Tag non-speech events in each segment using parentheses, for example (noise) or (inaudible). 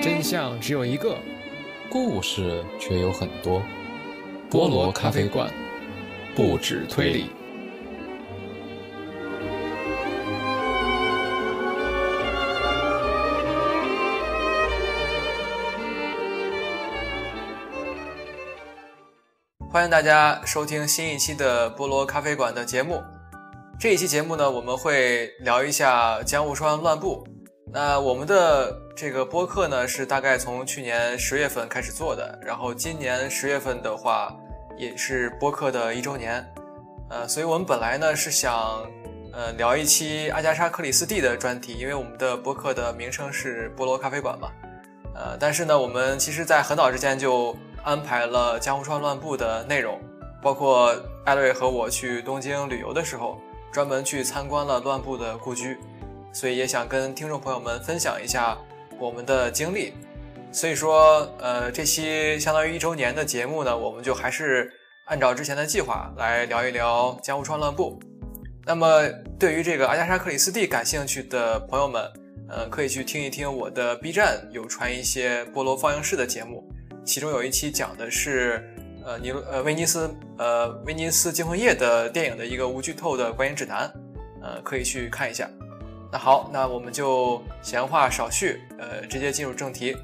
真相只有一个，故事却有很多。菠萝咖啡馆，不止推理。欢迎大家收听新一期的菠萝咖啡馆的节目。这一期节目呢，我们会聊一下江户川乱步。那我们的这个播客呢，是大概从去年十月份开始做的，然后今年十月份的话，也是播客的一周年。呃，所以我们本来呢是想，呃，聊一期阿加莎·克里斯蒂的专题，因为我们的播客的名称是菠萝咖啡馆嘛。呃，但是呢，我们其实在很早之前就安排了江户川乱步的内容，包括艾瑞和我去东京旅游的时候，专门去参观了乱步的故居。所以也想跟听众朋友们分享一下我们的经历，所以说，呃，这期相当于一周年的节目呢，我们就还是按照之前的计划来聊一聊江户川乱步。那么，对于这个阿加莎·克里斯蒂感兴趣的朋友们，呃，可以去听一听我的 B 站有传一些菠萝放映室的节目，其中有一期讲的是，呃，尼呃威尼斯呃威尼斯惊魂夜的电影的一个无剧透的观影指南，呃，可以去看一下。那好，那我们就闲话少叙，呃，直接进入正题。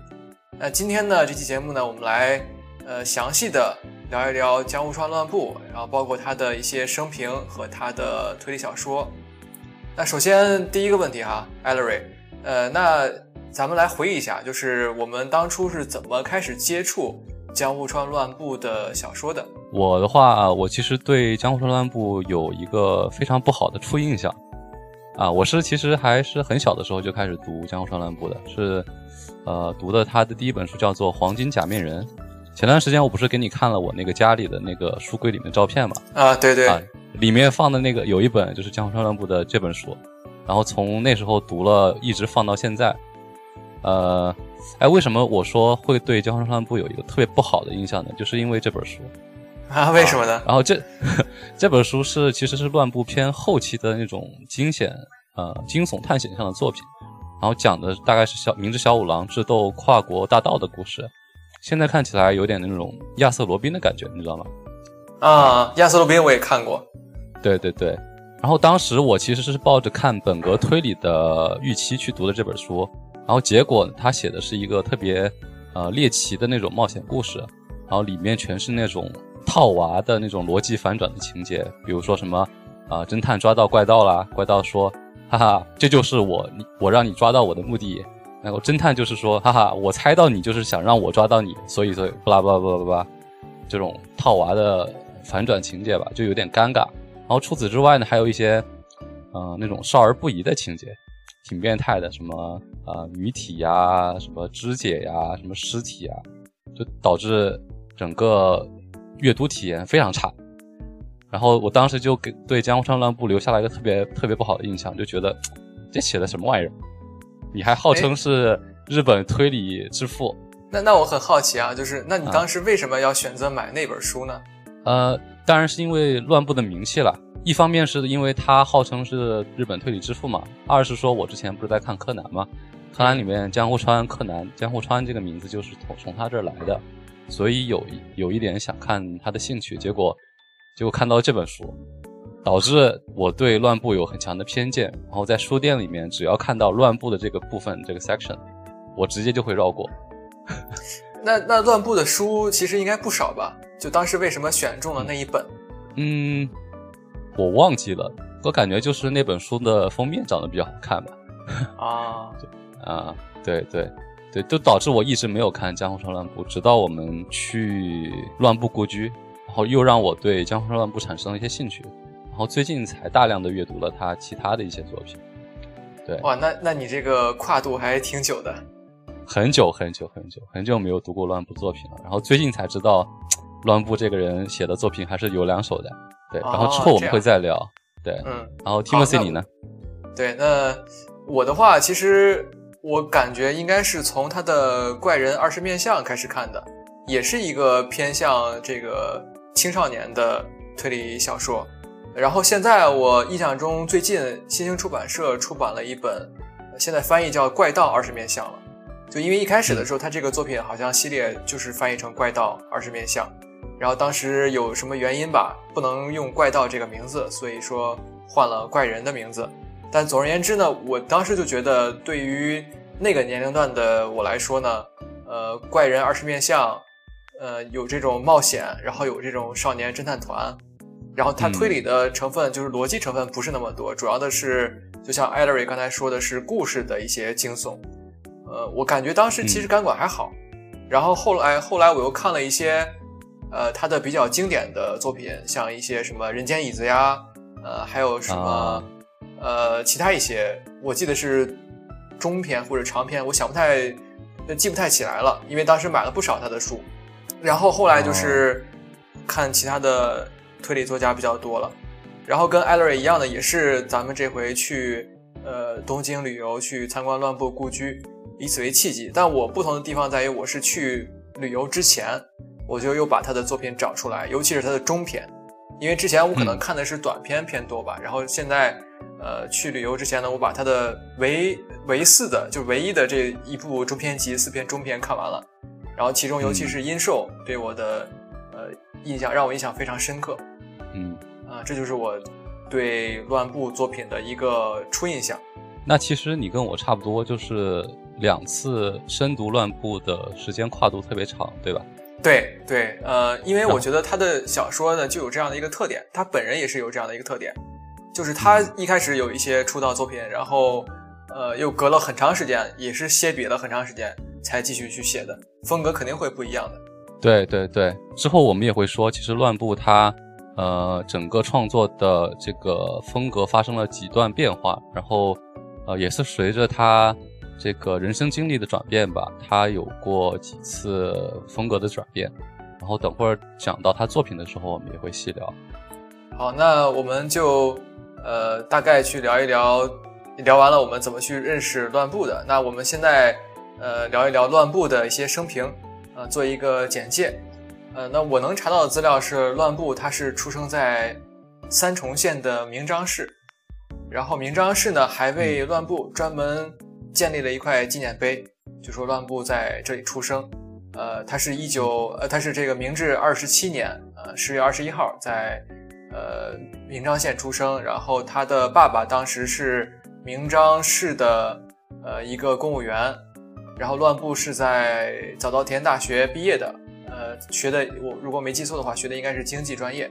那今天呢，这期节目呢，我们来呃详细的聊一聊江户川乱步，然后包括他的一些生平和他的推理小说。那首先第一个问题哈，艾勒瑞，呃，那咱们来回忆一下，就是我们当初是怎么开始接触江户川乱步的小说的？我的话，我其实对江户川乱步有一个非常不好的初印象。啊，我是其实还是很小的时候就开始读江户川乱步的，是，呃，读的他的第一本书叫做《黄金假面人》。前段时间我不是给你看了我那个家里的那个书柜里面的照片嘛？啊，对对，里面放的那个有一本就是江户川乱步的这本书，然后从那时候读了，一直放到现在。呃，哎，为什么我说会对江户川乱步有一个特别不好的印象呢？就是因为这本书。啊，为什么呢？然后这 (laughs) 这本书是其实是乱步偏后期的那种惊险呃惊悚探险向的作品，然后讲的大概是小明智小五郎智斗跨国大盗的故事，现在看起来有点那种亚瑟罗宾的感觉，你知道吗？啊，亚瑟罗宾我也看过，对对对。然后当时我其实是抱着看本格推理的预期去读的这本书，然后结果他写的是一个特别呃猎奇的那种冒险故事，然后里面全是那种。套娃的那种逻辑反转的情节，比如说什么，啊，侦探抓到怪盗啦，怪盗说，哈哈，这就是我，我让你抓到我的目的。然后侦探就是说，哈哈，我猜到你就是想让我抓到你，所以所以，巴拉巴拉巴拉巴拉，这种套娃的反转情节吧，就有点尴尬。然后除此之外呢，还有一些，嗯，那种少儿不宜的情节，挺变态的，什么啊，女体呀，什么肢解呀，什么尸体啊，就导致整个。阅读体验非常差，然后我当时就给对江户川乱步留下了一个特别特别不好的印象，就觉得这写的什么玩意儿？你还号称是日本推理之父？那那我很好奇啊，就是那你当时为什么要选择买那本书呢？呃，当然是因为乱步的名气了。一方面是因为他号称是日本推理之父嘛，二是说我之前不是在看柯南吗，柯南里面江户川柯南江户川这个名字就是从从他这儿来的。所以有有一点想看他的兴趣，结果结果看到这本书，导致我对乱步有很强的偏见。然后在书店里面，只要看到乱步的这个部分这个 section，我直接就会绕过。(laughs) 那那乱步的书其实应该不少吧？就当时为什么选中了那一本？嗯，我忘记了，我感觉就是那本书的封面长得比较好看吧。啊 (laughs) 啊，对对。对，就导致我一直没有看《江户川乱步》，直到我们去乱步故居，然后又让我对《江户川乱步》产生了一些兴趣，然后最近才大量的阅读了他其他的一些作品。对，哇，那那你这个跨度还挺久的，很久很久很久很久没有读过乱步作品了，然后最近才知道，乱步这个人写的作品还是有两手的。对，然后之后我们会再聊。对，嗯，然后 Timothy 你呢？对，那我的话其实。我感觉应该是从他的《怪人二十面相》开始看的，也是一个偏向这个青少年的推理小说。然后现在我印象中，最近新兴出版社出版了一本，现在翻译叫《怪盗二十面相》了。就因为一开始的时候，他这个作品好像系列就是翻译成《怪盗二十面相》，然后当时有什么原因吧，不能用怪盗这个名字，所以说换了怪人的名字。但总而言之呢，我当时就觉得，对于那个年龄段的我来说呢，呃，怪人二十面相，呃，有这种冒险，然后有这种少年侦探团，然后它推理的成分就是逻辑成分不是那么多，主要的是就像艾 l 瑞刚才说的是故事的一些惊悚。呃，我感觉当时其实钢管还好，然后后来后来我又看了一些，呃，他的比较经典的作品，像一些什么人间椅子呀，呃，还有什么，呃，其他一些，我记得是中篇或者长篇，我想不太记不太起来了，因为当时买了不少他的书，然后后来就是看其他的推理作家比较多了，然后跟艾瑞一样的，也是咱们这回去呃东京旅游去参观乱步故居。以此为契机，但我不同的地方在于，我是去旅游之前，我就又把他的作品找出来，尤其是他的中篇，因为之前我可能看的是短篇偏多吧，然后现在，呃，去旅游之前呢，我把他的唯唯四的，就唯一的这一部中篇集四篇中篇看完了，然后其中尤其是阴寿对我的呃印象，让我印象非常深刻，嗯，啊，这就是我对乱步作品的一个初印象。那其实你跟我差不多，就是两次深读乱步的时间跨度特别长，对吧？对对，呃，因为我觉得他的小说呢就有这样的一个特点，他本人也是有这样的一个特点，就是他一开始有一些出道作品，然后呃又隔了很长时间，也是歇笔了很长时间才继续去写的，风格肯定会不一样的。对对对，之后我们也会说，其实乱步他呃整个创作的这个风格发生了几段变化，然后。呃，也是随着他这个人生经历的转变吧，他有过几次风格的转变。然后等会儿讲到他作品的时候，我们也会细聊。好，那我们就呃大概去聊一聊，聊完了我们怎么去认识乱步的。那我们现在呃聊一聊乱步的一些生平，呃做一个简介。呃，那我能查到的资料是，乱步他是出生在三重县的明章市。然后明章市呢，还为乱步专门建立了一块纪念碑，就说乱步在这里出生。呃，他是一九呃，他是这个明治二十七年，呃，十月二十一号在呃明章县出生。然后他的爸爸当时是明章市的呃一个公务员。然后乱步是在早稻田大学毕业的，呃，学的我如果没记错的话，学的应该是经济专业。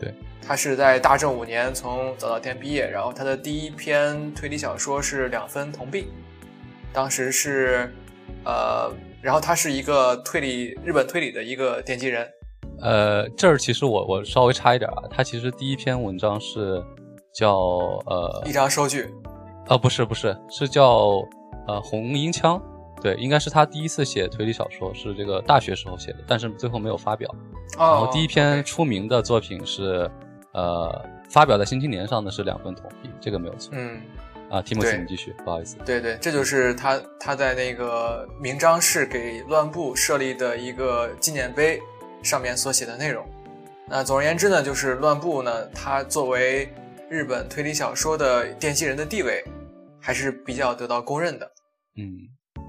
对。他是在大正五年从早稻田毕业，然后他的第一篇推理小说是《两分铜币》，当时是，呃，然后他是一个推理日本推理的一个奠基人。呃，这儿其实我我稍微差一点啊，他其实第一篇文章是叫呃一张收据，啊不是不是是叫呃红缨枪，对，应该是他第一次写推理小说，是这个大学时候写的，但是最后没有发表。然后第一篇出名的作品是。呃，发表在《新青年》上的是两份同意，这个没有错。嗯，啊，提莫西，你继续，不好意思。对对，这就是他他在那个明章市给乱步设立的一个纪念碑上面所写的内容。那总而言之呢，就是乱步呢，他作为日本推理小说的奠基人的地位，还是比较得到公认的。嗯，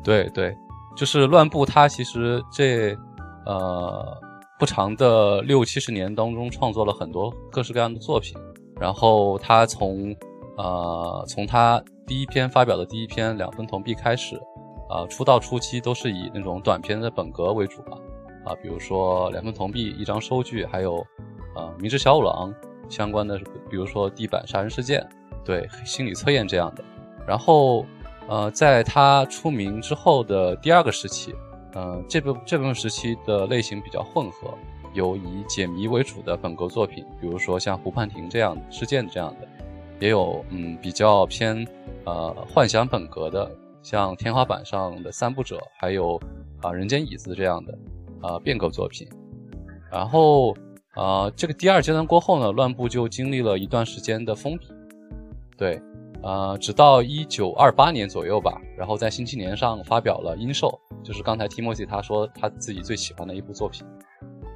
对对，就是乱步，他其实这呃。不长的六七十年当中，创作了很多各式各样的作品。然后他从，呃，从他第一篇发表的第一篇《两分铜币》开始，呃，出道初期都是以那种短篇的本格为主吧，啊，比如说《两分铜币》一张收据，还有，呃，明治小五郎相关的，比如说地板杀人事件，对，心理测验这样的。然后，呃，在他出名之后的第二个时期。嗯，这部这部分时期的类型比较混合，有以解谜为主的本格作品，比如说像湖畔亭这样事件这样的，也有嗯比较偏呃幻想本格的，像天花板上的三部者，还有啊人间椅子这样的啊变革作品。然后啊这个第二阶段过后呢，乱步就经历了一段时间的封笔，对。呃，直到一九二八年左右吧，然后在《新青年》上发表了《阴兽》，就是刚才 Timothy 他说他自己最喜欢的一部作品。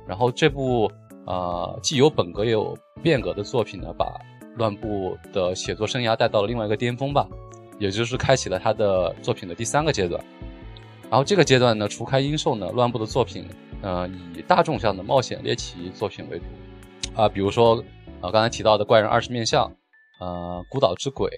然后这部呃，既有本格也有变革的作品呢，把乱步的写作生涯带到了另外一个巅峰吧，也就是开启了他的作品的第三个阶段。然后这个阶段呢，除开鹰兽呢，乱步的作品，呃，以大众向的冒险猎奇作品为主，啊，比如说，呃，刚才提到的怪人二十面相，呃，孤岛之鬼，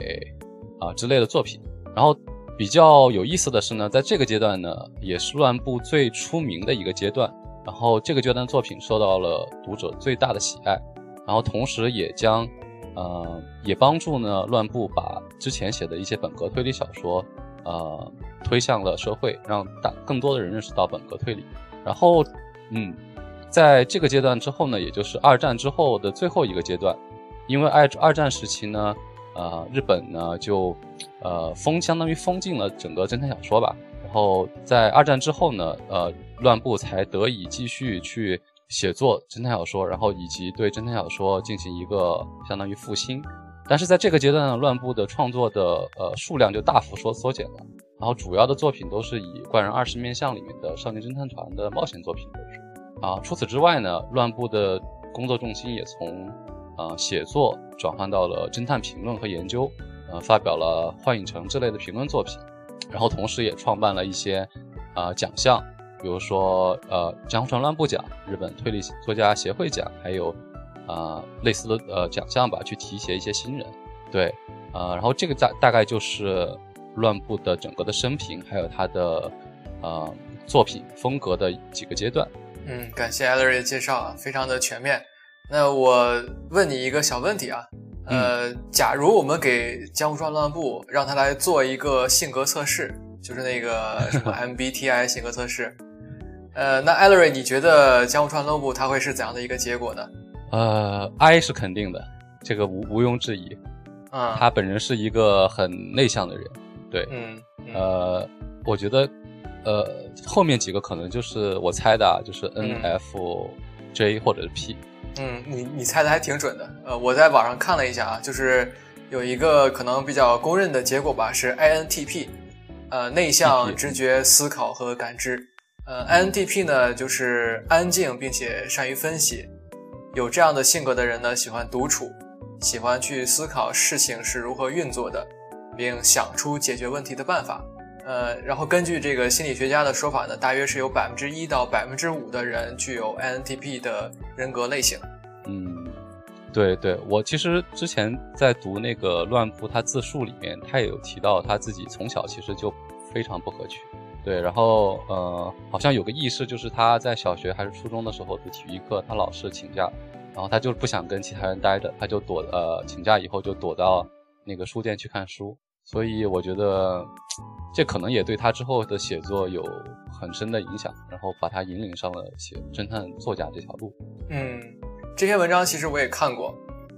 啊之类的作品。然后比较有意思的是呢，在这个阶段呢，也是乱步最出名的一个阶段。然后这个阶段作品受到了读者最大的喜爱，然后同时也将，呃，也帮助呢乱步把之前写的一些本格推理小说，呃，推向了社会，让大更多的人认识到本格推理。然后，嗯，在这个阶段之后呢，也就是二战之后的最后一个阶段，因为二二战时期呢，呃，日本呢就，呃，封相当于封禁了整个侦探小说吧。然后在二战之后呢，呃。乱步才得以继续去写作侦探小说，然后以及对侦探小说进行一个相当于复兴。但是在这个阶段呢，乱步的创作的呃数量就大幅缩缩减了，然后主要的作品都是以《怪人二十面相》里面的少年侦探团的冒险作品为主。啊，除此之外呢，乱步的工作重心也从呃写作转换到了侦探评论和研究，呃，发表了《幻影城》之类的评论作品，然后同时也创办了一些啊奖项。比如说，呃，江户川乱步奖、日本推理作家协会奖，还有，呃，类似的呃奖项吧，去提携一些新人。对，呃，然后这个大大概就是乱步的整个的生平，还有他的呃作品风格的几个阶段。嗯，感谢艾瑞的介绍，非常的全面。那我问你一个小问题啊，呃，假如我们给江户川乱步让他来做一个性格测试，(laughs) 就是那个 (laughs) 什么 MBTI 性格测试。呃，那艾 l 瑞，你觉得江户川乱步他会是怎样的一个结果呢？呃，I 是肯定的，这个无毋庸置疑。嗯，他本人是一个很内向的人，对，嗯，呃，我觉得，呃，后面几个可能就是我猜的，就是 N F J 或者是 P。嗯，你你猜的还挺准的。呃，我在网上看了一下啊，就是有一个可能比较公认的结果吧，是 I N T P，呃，内向、直觉、思考和感知。呃，INTP 呢，就是安静并且善于分析。有这样的性格的人呢，喜欢独处，喜欢去思考事情是如何运作的，并想出解决问题的办法。呃，然后根据这个心理学家的说法呢，大约是有百分之一到百分之五的人具有 INTP 的人格类型。嗯，对对，我其实之前在读那个乱步他自述里面，他也有提到他自己从小其实就非常不合群。对，然后呃，好像有个意识，就是他在小学还是初中的时候的体育课，他老是请假，然后他就不想跟其他人待着，他就躲呃请假以后就躲到那个书店去看书。所以我觉得这可能也对他之后的写作有很深的影响，然后把他引领上了写侦探作家这条路。嗯，这篇文章其实我也看过，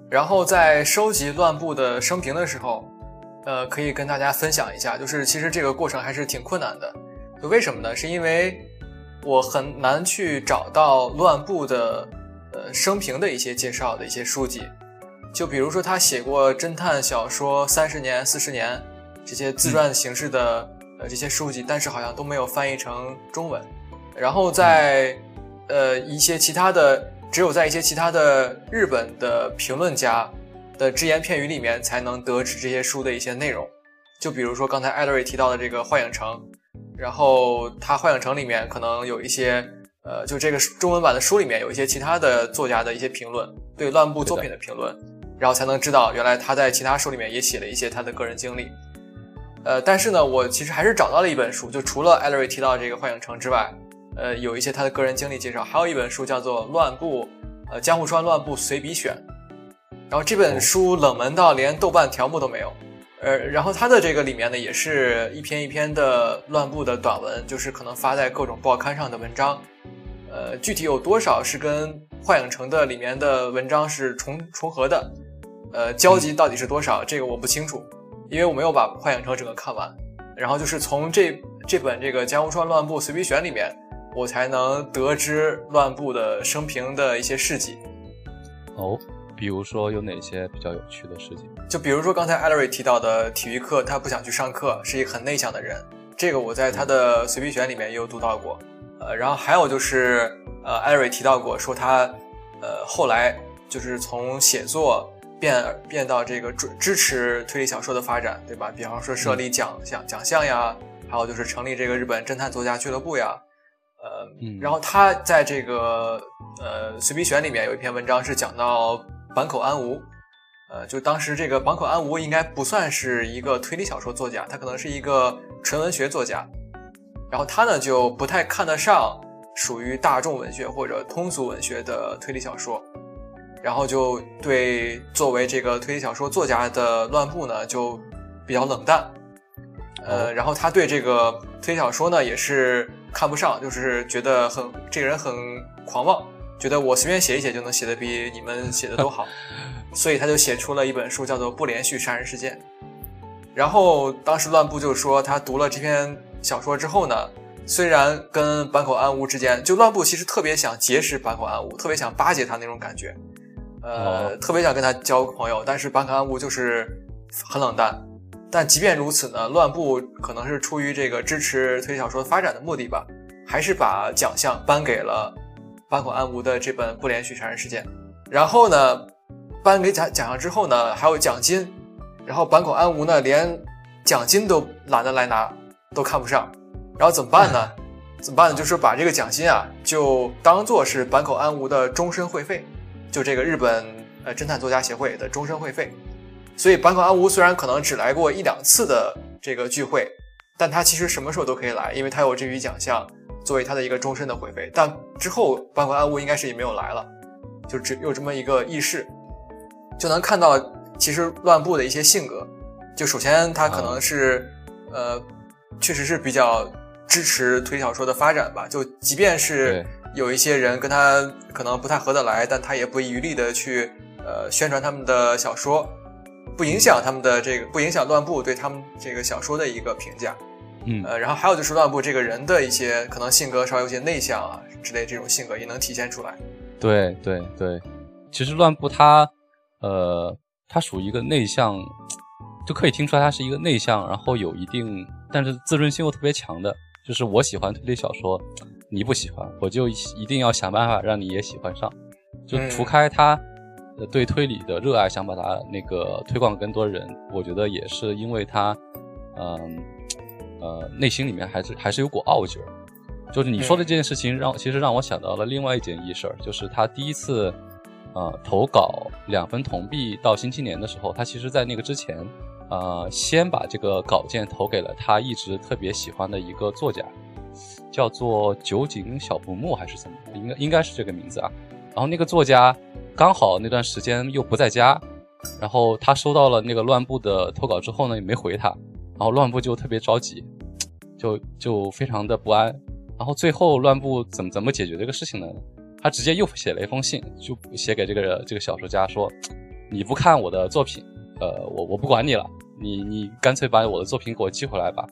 然后在收集乱步的生平的时候，呃，可以跟大家分享一下，就是其实这个过程还是挺困难的。为什么呢？是因为我很难去找到乱步的呃生平的一些介绍的一些书籍，就比如说他写过侦探小说三十年、四十年这些自传形式的呃这些书籍，但是好像都没有翻译成中文。然后在呃一些其他的，只有在一些其他的日本的评论家的只言片语里面才能得知这些书的一些内容。就比如说刚才艾德瑞提到的这个《幻影城》。然后他《幻影城》里面可能有一些，呃，就这个中文版的书里面有一些其他的作家的一些评论，对乱步作品的评论，然后才能知道原来他在其他书里面也写了一些他的个人经历。呃，但是呢，我其实还是找到了一本书，就除了艾瑞提到这个《幻影城》之外，呃，有一些他的个人经历介绍，还有一本书叫做《乱步》，呃，江户川乱步随笔选。然后这本书冷门到连豆瓣条目都没有。呃，然后它的这个里面呢，也是一篇一篇的乱步的短文，就是可能发在各种报刊上的文章。呃，具体有多少是跟《幻影城》的里面的文章是重重合的？呃，交集到底是多少？这个我不清楚，因为我没有把《幻影城》整个看完。然后就是从这这本这个《江户川乱步随笔选》里面，我才能得知乱步的生平的一些事迹。哦。比如说有哪些比较有趣的事情？就比如说刚才艾瑞提到的体育课，他不想去上课，是一个很内向的人。这个我在他的随笔选里面也有读到过。呃，然后还有就是，呃，艾瑞提到过，说他呃，后来就是从写作变变到这个支支持推理小说的发展，对吧？比方说设立奖项奖项呀，还有就是成立这个日本侦探作家俱乐部呀，呃，然后他在这个呃随笔选里面有一篇文章是讲到坂口安吾。呃，就当时这个坂口安吾应该不算是一个推理小说作家，他可能是一个纯文学作家。然后他呢就不太看得上属于大众文学或者通俗文学的推理小说，然后就对作为这个推理小说作家的乱步呢就比较冷淡。呃，然后他对这个推理小说呢也是看不上，就是觉得很这个人很狂妄，觉得我随便写一写就能写的比你们写的都好。(laughs) 所以他就写出了一本书，叫做《不连续杀人事件》。然后当时乱步就说，他读了这篇小说之后呢，虽然跟坂口安吾之间，就乱步其实特别想结识坂口安吾，特别想巴结他那种感觉，呃，特别想跟他交朋友。但是坂口安吾就是很冷淡。但即便如此呢，乱步可能是出于这个支持推理小说发展的目的吧，还是把奖项颁给了坂口安吾的这本《不连续杀人事件》。然后呢？颁给奖奖项之后呢，还有奖金，然后坂口安吾呢连奖金都懒得来拿，都看不上，然后怎么办呢？(laughs) 怎么办呢？就是把这个奖金啊，就当做是坂口安吾的终身会费，就这个日本呃侦探作家协会的终身会费。所以坂口安吾虽然可能只来过一两次的这个聚会，但他其实什么时候都可以来，因为他有这笔奖项作为他的一个终身的会费。但之后坂口安吾应该是也没有来了，就只有这么一个轶事。就能看到，其实乱步的一些性格，就首先他可能是，呃，确实是比较支持推理小说的发展吧。就即便是有一些人跟他可能不太合得来，但他也不遗余力的去，呃，宣传他们的小说，不影响他们的这个，不影响乱步对他们这个小说的一个评价。嗯，呃，然后还有就是乱步这个人的一些可能性格稍微有些内向啊之类这种性格也能体现出来。对对对，其实乱步他。呃，他属于一个内向，就可以听出来他是一个内向，然后有一定，但是自尊心又特别强的。就是我喜欢推理小说，你不喜欢，我就一定要想办法让你也喜欢上。就除开他对推理的热爱，想把它那个推广更多人，我觉得也是因为他，嗯呃，内心里面还是还是有股傲劲儿。就是你说的这件事情，让其实让我想到了另外一件轶事儿，就是他第一次。呃，投稿两分铜币到新青年的时候，他其实在那个之前，呃，先把这个稿件投给了他一直特别喜欢的一个作家，叫做酒井小不木还是怎么，应该应该是这个名字啊。然后那个作家刚好那段时间又不在家，然后他收到了那个乱步的投稿之后呢，也没回他，然后乱步就特别着急，就就非常的不安。然后最后乱步怎么怎么解决这个事情呢？他直接又写了一封信，就写给这个这个小说家说：“你不看我的作品，呃，我我不管你了，你你干脆把我的作品给我寄回来吧。”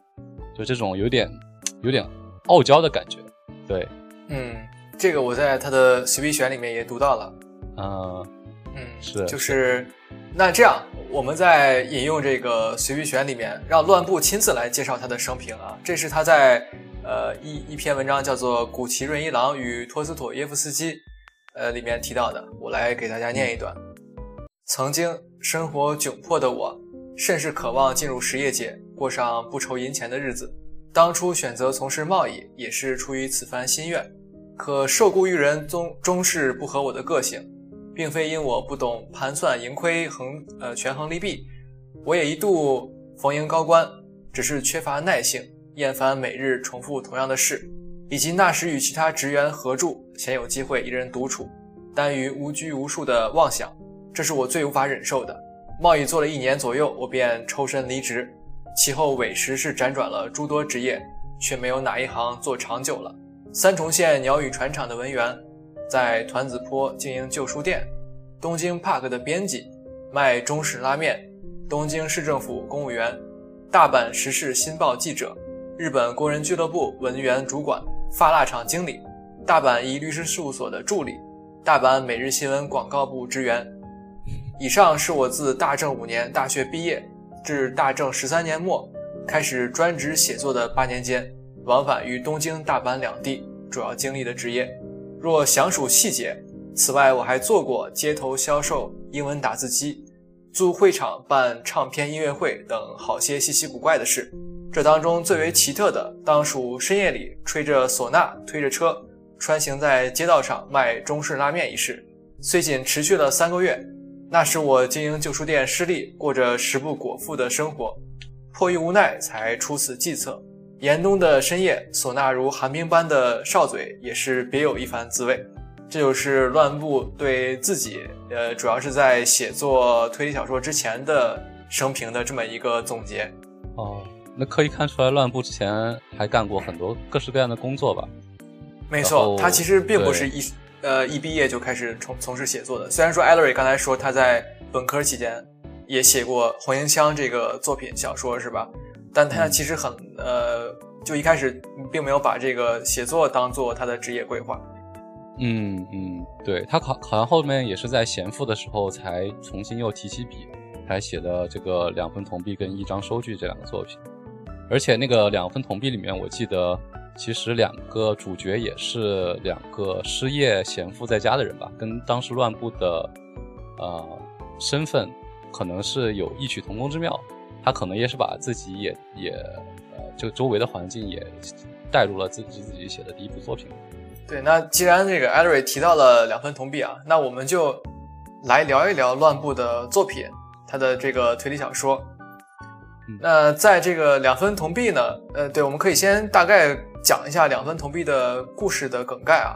就这种有点有点傲娇的感觉。对，嗯，这个我在他的随笔选里面也读到了。嗯嗯，是，就是那这样，我们在引用这个随笔选里面，让乱步亲自来介绍他的生平啊。这是他在。呃，一一篇文章叫做《古奇润一郎与托斯妥耶夫斯基》，呃，里面提到的，我来给大家念一段。曾经生活窘迫的我，甚是渴望进入实业界，过上不愁银钱的日子。当初选择从事贸易，也是出于此番心愿。可受雇于人终终是不合我的个性，并非因我不懂盘算盈亏衡，呃，权衡利弊。我也一度逢迎高官，只是缺乏耐性。厌烦每日重复同样的事，以及那时与其他职员合住，鲜有机会一人独处，耽于无拘无束的妄想，这是我最无法忍受的。贸易做了一年左右，我便抽身离职。其后委实是辗转了诸多职业，却没有哪一行做长久了。三重县鸟语船厂的文员，在团子坡经营旧书店，东京 Park 的编辑，卖中式拉面，东京市政府公务员，大阪时事新报记者。日本工人俱乐部文员主管、发蜡厂经理，大阪一律师事务所的助理，大阪每日新闻广告部职员。以上是我自大正五年大学毕业至大正十三年末开始专职写作的八年间，往返于东京、大阪两地主要经历的职业。若详数细节，此外，我还做过街头销售英文打字机、租会场办唱片音乐会等好些稀奇古怪的事。这当中最为奇特的，当属深夜里吹着唢呐、推着车，穿行在街道上卖中式拉面一事。虽仅持续了三个月，那时我经营旧书店失利，过着食不果腹的生活，迫于无奈才出此计策。严冬的深夜，唢呐如寒冰般的哨嘴，也是别有一番滋味。这就是乱步对自己，呃，主要是在写作推理小说之前的生平的这么一个总结。哦，那可以看出来，乱步之前还干过很多各式各样的工作吧？没错，他其实并不是一呃一毕业就开始从从事写作的。虽然说艾 l 瑞刚才说他在本科期间也写过《红缨枪》这个作品小说，是吧？但他其实很呃，就一开始并没有把这个写作当做他的职业规划。嗯嗯，对他考好像后面也是在闲赋的时候才重新又提起笔，才写的这个两分铜币跟一张收据这两个作品。而且那个两分铜币里面，我记得其实两个主角也是两个失业闲赋在家的人吧，跟当时乱步的呃身份可能是有异曲同工之妙。他可能也是把自己也也呃这个周围的环境也带入了自己自己写的第一部作品。对，那既然这个艾瑞提到了两分铜币啊，那我们就来聊一聊乱步的作品，他的这个推理小说。那在这个两分铜币呢，呃，对，我们可以先大概讲一下两分铜币的故事的梗概啊，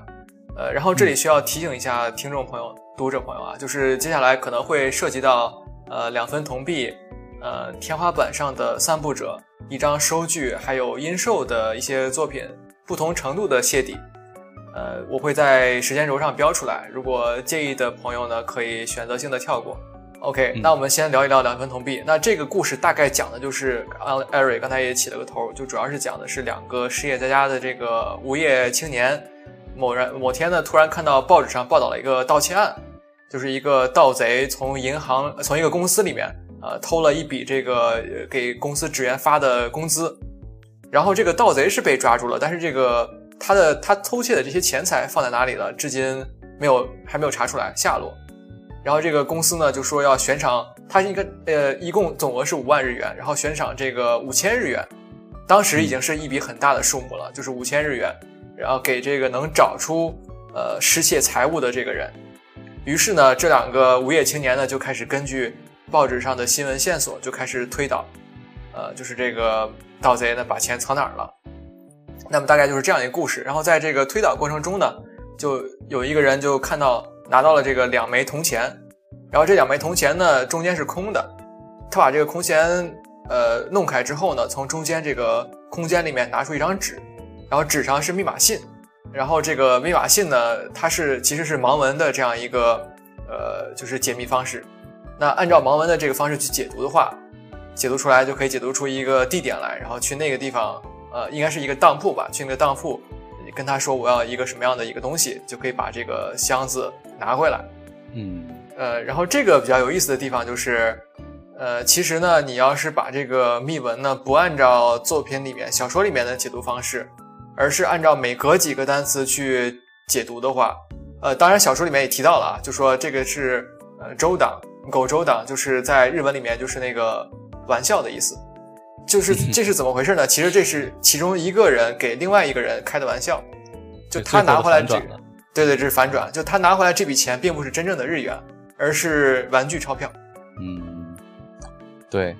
呃，然后这里需要提醒一下听众朋友、读者朋友啊，就是接下来可能会涉及到呃两分铜币，呃天花板上的散步者、一张收据，还有阴寿的一些作品，不同程度的泄底。呃，我会在时间轴上标出来。如果介意的朋友呢，可以选择性的跳过。OK，那我们先聊一聊两分铜币。那这个故事大概讲的就是，刚艾瑞刚才也起了个头，就主要是讲的是两个失业在家的这个无业青年，某人某天呢，突然看到报纸上报道了一个盗窃案，就是一个盗贼从银行从一个公司里面呃偷了一笔这个给公司职员发的工资，然后这个盗贼是被抓住了，但是这个。他的他偷窃的这些钱财放在哪里了？至今没有还没有查出来下落。然后这个公司呢就说要悬赏，他应该呃一共总额是五万日元，然后悬赏这个五千日元，当时已经是一笔很大的数目了，就是五千日元，然后给这个能找出呃失窃财物的这个人。于是呢，这两个无业青年呢就开始根据报纸上的新闻线索就开始推导，呃，就是这个盗贼呢把钱藏哪儿了。那么大概就是这样一个故事，然后在这个推导过程中呢，就有一个人就看到拿到了这个两枚铜钱，然后这两枚铜钱呢中间是空的，他把这个空钱呃弄开之后呢，从中间这个空间里面拿出一张纸，然后纸上是密码信，然后这个密码信呢它是其实是盲文的这样一个呃就是解密方式，那按照盲文的这个方式去解读的话，解读出来就可以解读出一个地点来，然后去那个地方。呃，应该是一个当铺吧，去那个当铺，跟他说我要一个什么样的一个东西，就可以把这个箱子拿回来。嗯，呃，然后这个比较有意思的地方就是，呃，其实呢，你要是把这个密文呢不按照作品里面、小说里面的解读方式，而是按照每隔几个单词去解读的话，呃，当然小说里面也提到了啊，就说这个是呃周党，狗周党，就是在日文里面就是那个玩笑的意思。就是这是怎么回事呢？其实这是其中一个人给另外一个人开的玩笑，就他拿回来这，对对，这是反转。就他拿回来这笔钱并不是真正的日元，而是玩具钞票。嗯，对，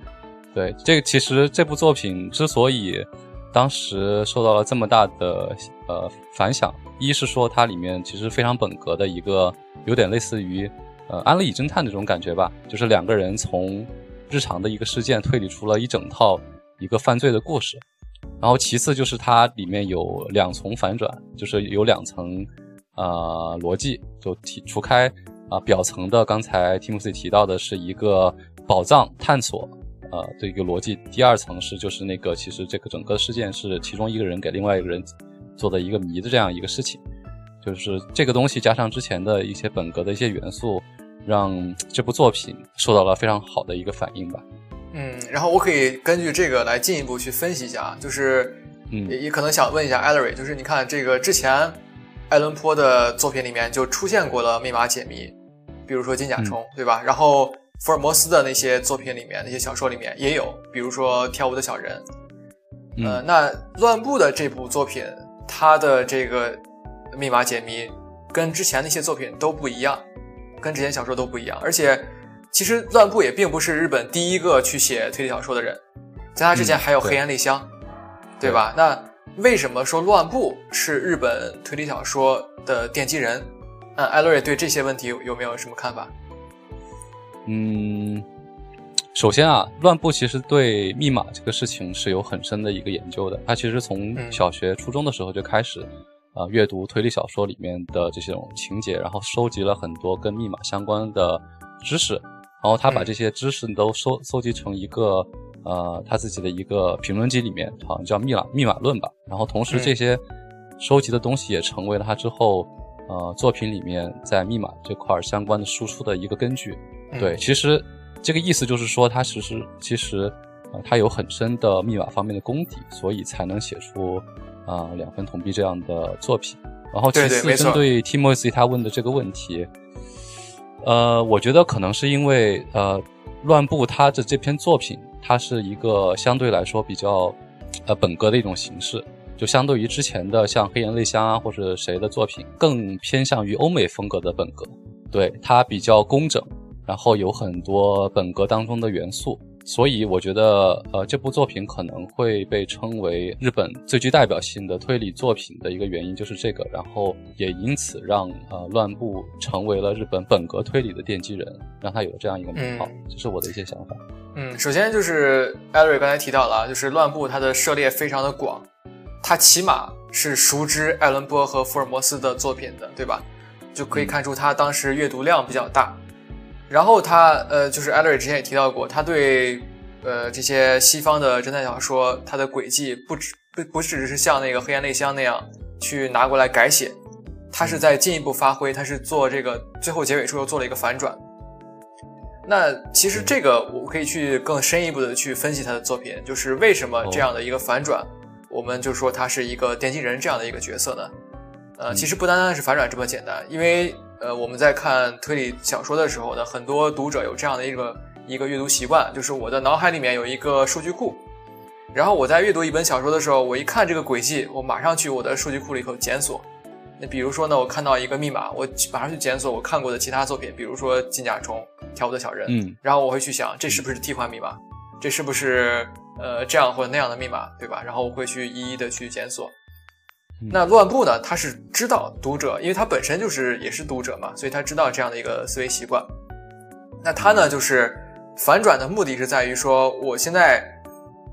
对，这个其实这部作品之所以当时受到了这么大的呃反响，一是说它里面其实非常本格的一个，有点类似于呃安利侦探那种感觉吧，就是两个人从日常的一个事件推理出了一整套。一个犯罪的故事，然后其次就是它里面有两重反转，就是有两层啊逻辑，就提除开啊表层的，刚才 Timothy 提到的是一个宝藏探索呃的一个逻辑，第二层是就是那个其实这个整个事件是其中一个人给另外一个人做的一个谜的这样一个事情，就是这个东西加上之前的一些本格的一些元素，让这部作品受到了非常好的一个反应吧。嗯，然后我可以根据这个来进一步去分析一下啊，就是，嗯，也也可能想问一下 Ellery，就是你看这个之前，爱伦坡的作品里面就出现过了密码解谜，比如说金甲虫，对吧？然后福尔摩斯的那些作品里面，那些小说里面也有，比如说跳舞的小人。呃，那乱步的这部作品，它的这个密码解谜跟之前那些作品都不一样，跟之前小说都不一样。而且，其实乱步也并不是日本第一个去写推理小说的人，在他之前还有黑岩丽香，对吧？那为什么说乱步是日本推理小说的奠基人？嗯，艾洛瑞对这些问题有没有什么看法？嗯。首先啊，乱步其实对密码这个事情是有很深的一个研究的。他其实从小学、初中的时候就开始，啊，阅读推理小说里面的这些种情节，然后收集了很多跟密码相关的知识，然后他把这些知识都收收集成一个，呃，他自己的一个评论集里面，好像叫《密码密码论》吧。然后同时这些收集的东西也成为了他之后，呃，作品里面在密码这块相关的输出的一个根据。对，其实。这个意思就是说，他其实其实，呃，他有很深的密码方面的功底，所以才能写出啊两分铜币这样的作品。然后其次，针对 Timothy 他问的这个问题，呃，我觉得可能是因为呃，乱步他的这篇作品，它是一个相对来说比较呃本格的一种形式，就相对于之前的像黑岩泪香啊或者谁的作品，更偏向于欧美风格的本格，对它比较工整。然后有很多本格当中的元素，所以我觉得，呃，这部作品可能会被称为日本最具代表性的推理作品的一个原因就是这个，然后也因此让呃乱步成为了日本本格推理的奠基人，让他有了这样一个名号。这是我的一些想法。嗯，首先就是艾瑞刚才提到了，就是乱步他的涉猎非常的广，他起码是熟知爱伦坡和福尔摩斯的作品的，对吧？就可以看出他当时阅读量比较大。然后他呃，就是艾瑞之前也提到过，他对呃这些西方的侦探小说，他的轨迹不只不不只是像那个黑暗内箱那样去拿过来改写，他是在进一步发挥，他是做这个最后结尾处又做了一个反转。那其实这个我可以去更深一步的去分析他的作品，就是为什么这样的一个反转，我们就说他是一个奠基人这样的一个角色呢？呃，其实不单单是反转这么简单，因为。呃，我们在看推理小说的时候呢，很多读者有这样的一个一个阅读习惯，就是我的脑海里面有一个数据库，然后我在阅读一本小说的时候，我一看这个轨迹，我马上去我的数据库里头检索。那比如说呢，我看到一个密码，我马上去检索我看过的其他作品，比如说金甲虫、跳舞的小人，嗯，然后我会去想，这是不是替换密码？这是不是呃这样或者那样的密码，对吧？然后我会去一一的去检索。那乱步呢？他是知道读者，因为他本身就是也是读者嘛，所以他知道这样的一个思维习惯。那他呢，就是反转的目的是在于说，我现在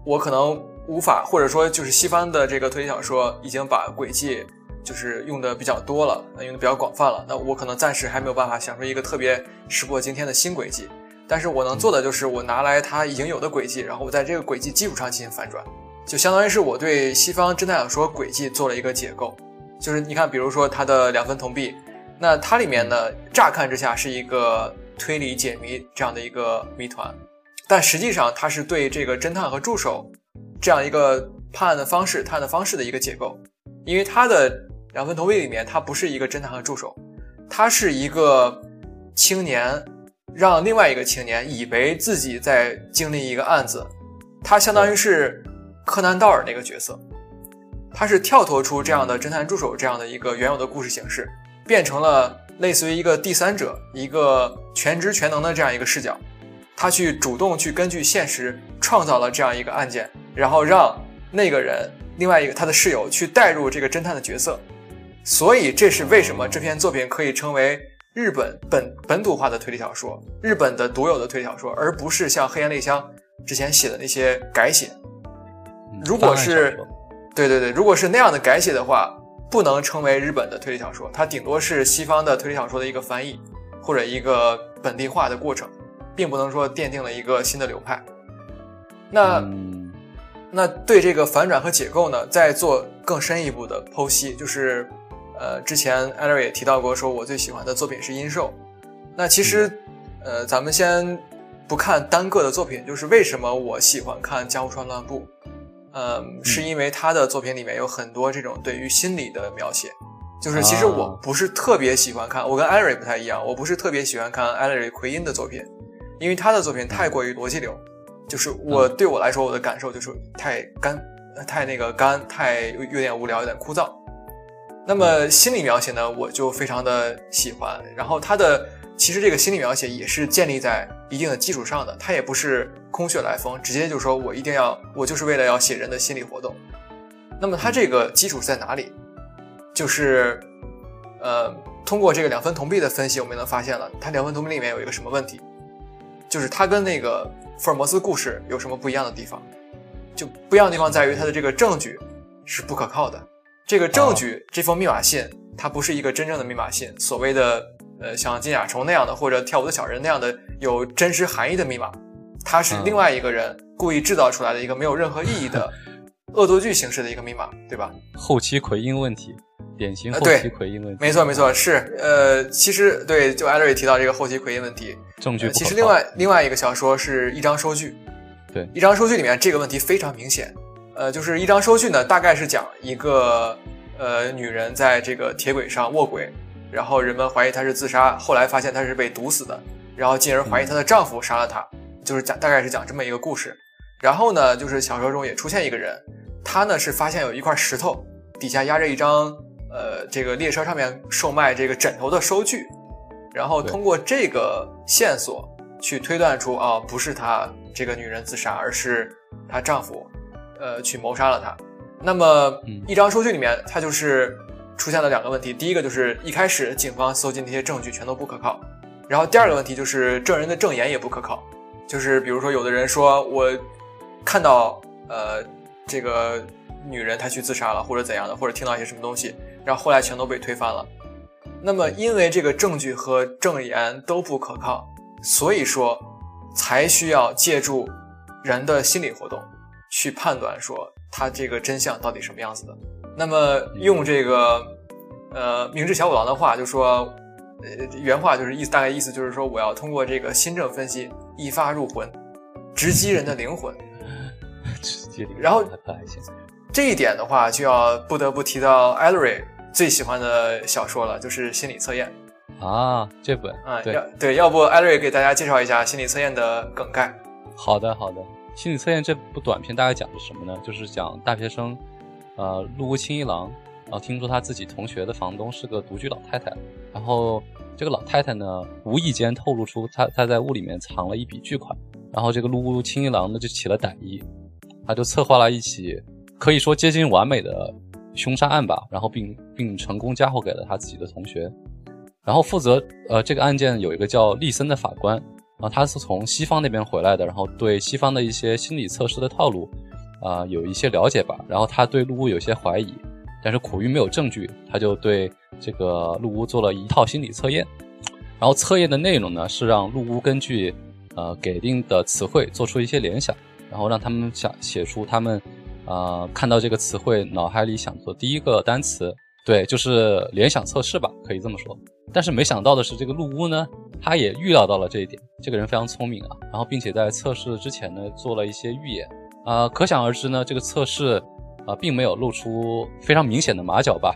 我可能无法，或者说就是西方的这个推理小说已经把轨迹就是用的比较多了，用的比较广泛了。那我可能暂时还没有办法想出一个特别石破惊天的新轨迹，但是我能做的就是我拿来它已经有的轨迹，然后我在这个轨迹基础上进行反转。就相当于是我对西方侦探小说轨迹做了一个解构，就是你看，比如说它的两分铜币，那它里面呢，乍看之下是一个推理解谜这样的一个谜团，但实际上它是对这个侦探和助手这样一个判案的方式、探案的方式的一个解构，因为它的两分铜币里面，它不是一个侦探和助手，它是一个青年让另外一个青年以为自己在经历一个案子，它相当于是。柯南道尔那个角色，他是跳脱出这样的侦探助手这样的一个原有的故事形式，变成了类似于一个第三者，一个全知全能的这样一个视角，他去主动去根据现实创造了这样一个案件，然后让那个人另外一个他的室友去带入这个侦探的角色，所以这是为什么这篇作品可以称为日本本本土化的推理小说，日本的独有的推理小说，而不是像黑岩泪香之前写的那些改写。如果是，对对对，如果是那样的改写的话，不能称为日本的推理小说，它顶多是西方的推理小说的一个翻译或者一个本地化的过程，并不能说奠定了一个新的流派。那那对这个反转和解构呢，再做更深一步的剖析，就是呃，之前艾瑞也提到过，说我最喜欢的作品是《阴兽》。那其实呃，咱们先不看单个的作品，就是为什么我喜欢看《江户川乱步》。嗯，是因为他的作品里面有很多这种对于心理的描写，就是其实我啊不是特别喜欢看，我跟艾瑞不太一样，我不是特别喜欢看艾瑞奎因的作品，因为他的作品太过于逻辑流，就是我对我来说我的感受就是太干，太那个干，太有有点无聊，有点枯燥。那么心理描写呢，我就非常的喜欢。然后他的其实这个心理描写也是建立在一定的基础上的，它也不是空穴来风，直接就说我一定要，我就是为了要写人的心理活动。那么它这个基础是在哪里？就是，呃，通过这个两分铜币的分析，我们也能发现了，它两分铜币里面有一个什么问题，就是它跟那个福尔摩斯故事有什么不一样的地方？就不一样的地方在于它的这个证据是不可靠的。这个证据，这封密码信，它不是一个真正的密码信，所谓的呃像金甲虫那样的，或者跳舞的小人那样的有真实含义的密码，它是嗯另外一个人故意制造出来的一个没有任何意义的 (laughs) 恶作剧形式的一个密码，对吧？后期奎因问题，典型后期奎因问题。没错，没错，是呃，其实对，就艾瑞提到这个后期奎因问题，呃证据。其实另外另外一个小说是一张收据，对一张收据里面这个问题非常明显，呃，就是一张收据呢，大概是讲一个呃女人在这个铁轨上卧轨，然后人们怀疑她是自杀，后来发现她是被毒死的，然后进而怀疑她的丈夫杀了她，就是讲大概是讲这么一个故事。然后呢，就是小说中也出现一个人，他呢是发现有一块石头底下压着一张呃这个列车上面售卖这个枕头的收据，然后通过这个线索去推断出啊、不是她这个女人自杀，而是她丈夫呃去谋杀了她。那么嗯一张收据里面，它就是出现了两个问题，第一个就是一开始警方搜集那些证据全都不可靠，然后第二个问题就是证人的证言也不可靠，就是比如说有的人说我看到呃这个女人她去自杀了或者怎样的，或者听到一些什么东西，然后后来全都被推翻了。那么因为这个证据和证言都不可靠，所以说才需要借助人的心理活动去判断说他这个真相到底什么样子的。那么用这个呃明智小五郎的话就说，呃原话就是意思大概意思就是说我要通过这个心证分析一发入魂，直击人的灵魂。(laughs) 直接领然后。这一点的话，就要不得不提到艾瑞瑞最喜欢的小说了，就是心理测验啊，这本啊。对，要对，要不艾瑞给大家介绍一下心理测验的梗概？好的好的。心理测验这部短片大概讲的是什么呢？就是讲大学生，呃，陆屋清一郎，然后听说他自己同学的房东是个独居老太太，然后这个老太太呢，无意间透露出她她在屋里面藏了一笔巨款，然后这个陆屋清一郎呢就起了歹意，他就策划了一起可以说接近完美的凶杀案吧，然后并并成功嫁祸给了他自己的同学。然后负责呃这个案件有一个叫利森的法官，然后他是从西方那边回来的，然后对西方的一些心理测试的套路啊、有一些了解吧。然后他对陆屋有些怀疑，但是苦于没有证据，他就对这个陆屋做了一套心理测验。然后测验的内容呢是让陆屋根据呃给定的词汇做出一些联想，然后让他们想写出他们呃看到这个词汇脑海里想做第一个单词，对，就是联想测试吧，可以这么说。但是没想到的是，这个陆屋呢，他也预料到了这一点。这个人非常聪明啊，然后并且在测试之前呢做了一些预演，啊、可想而知呢，这个测试啊、并没有露出非常明显的马脚吧。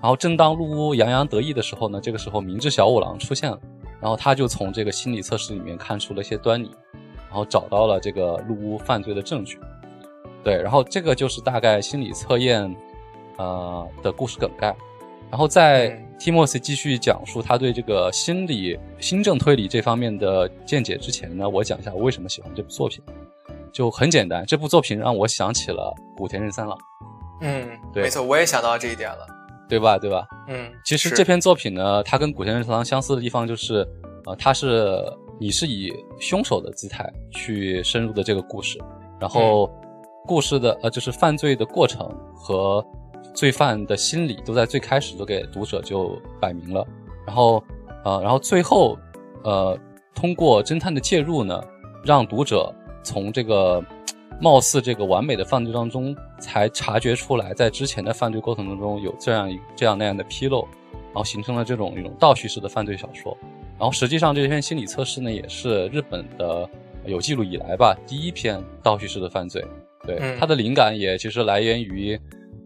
然后正当陆屋洋洋得意的时候呢，这个时候明智小五郎出现了，然后他就从这个心理测试里面看出了一些端倪，然后找到了这个陆屋犯罪的证据。对，然后这个就是大概心理测验呃的故事梗概。然后在嗯 Timothy 继续讲述他对这个心理、新政推理这方面的见解之前呢，我讲一下我为什么喜欢这部作品。就很简单，这部作品让我想起了古田任三郎，嗯，对没错，我也想到这一点了。对吧？对吧？嗯，其实这篇作品呢，它跟古田任三郎相似的地方就是，呃，它是你是以凶手的姿态去深入的这个故事，然后故事的呃就是犯罪的过程和罪犯的心理都在最开始就给读者就摆明了，然后呃然后最后呃通过侦探的介入呢，让读者从这个貌似这个完美的犯罪当中，才察觉出来，在之前的犯罪过程当中有这样一这样那样的纰漏，然后形成了这种一种倒叙式的犯罪小说。然后实际上这篇心理测试呢，也是日本的有记录以来吧第一篇倒叙式的犯罪。对，嗯它的灵感也其实来源于